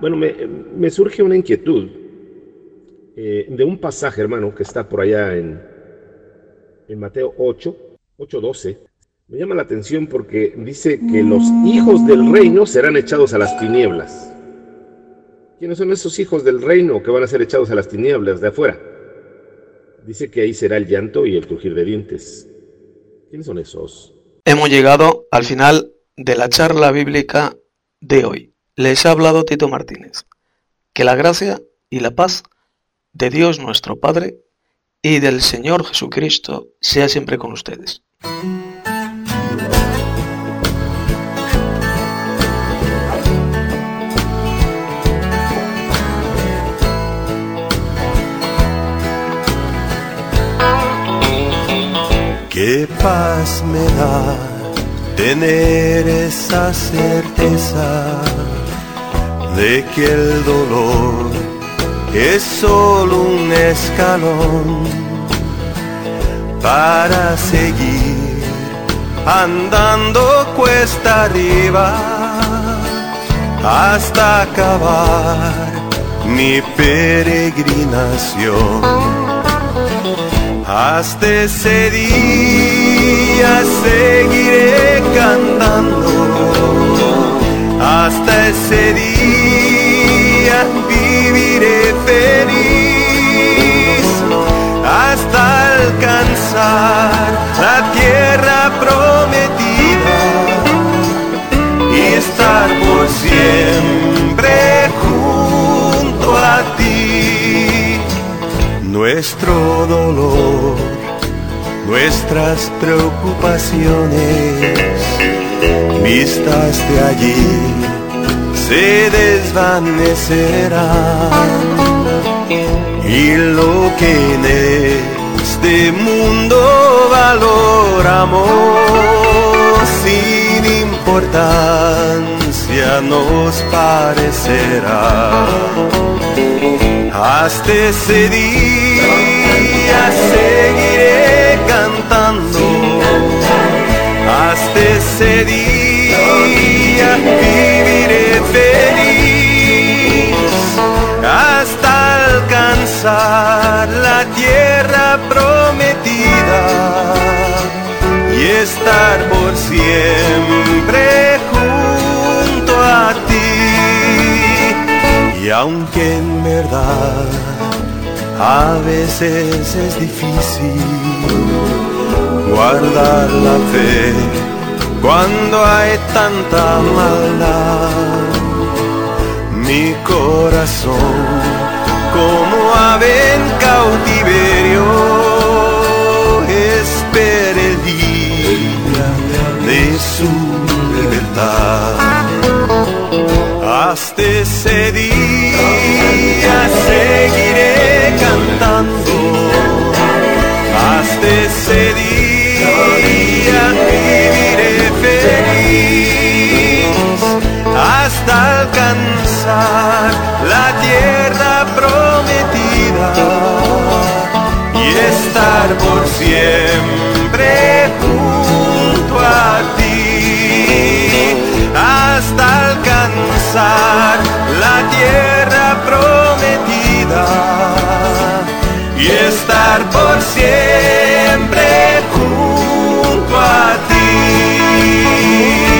Bueno, me, surge una inquietud eh, de un pasaje, hermano, que está por allá en, en Mateo 8, 8.12. Me llama la atención porque dice que los hijos del reino serán echados a las tinieblas. ¿Quiénes son esos hijos del reino que van a ser echados a las tinieblas de afuera? Dice que ahí será el llanto y el crujir de dientes. ¿Quiénes son esos? Hemos llegado al final de la charla bíblica de hoy. Les ha hablado Tito Martínez. Que la gracia y la paz de Dios nuestro Padre y del Señor Jesucristo sea siempre con ustedes. Qué paz me da tener esa certeza de que el dolor es solo un escalón para seguir andando cuesta arriba hasta acabar mi peregrinación hasta ese día seguiré cantando. Hasta ese día viviré feliz. Hasta alcanzar la tierra prometida y estar por siempre junto a ti. Nuestro dolor, nuestras preocupaciones, vistas de allí, se desvanecerán. Y lo que en este mundo valoramos sin importancia nos parecerá hasta ese día Hasta ese día viviré feliz. Hasta alcanzar la tierra prometida y estar por siempre junto a y aunque en verdad a veces es difícil guardar la fe cuando hay tanta maldad. Mi corazón, como ave en cautiverio, espera el día de su libertad. Hasta ese día seguiré cantando. Hasta ese día día viviré feliz hasta alcanzar la tierra prometida y estar por siempre junto a ti hasta alcanzar la tierra prometida y estar por siempre Thank you.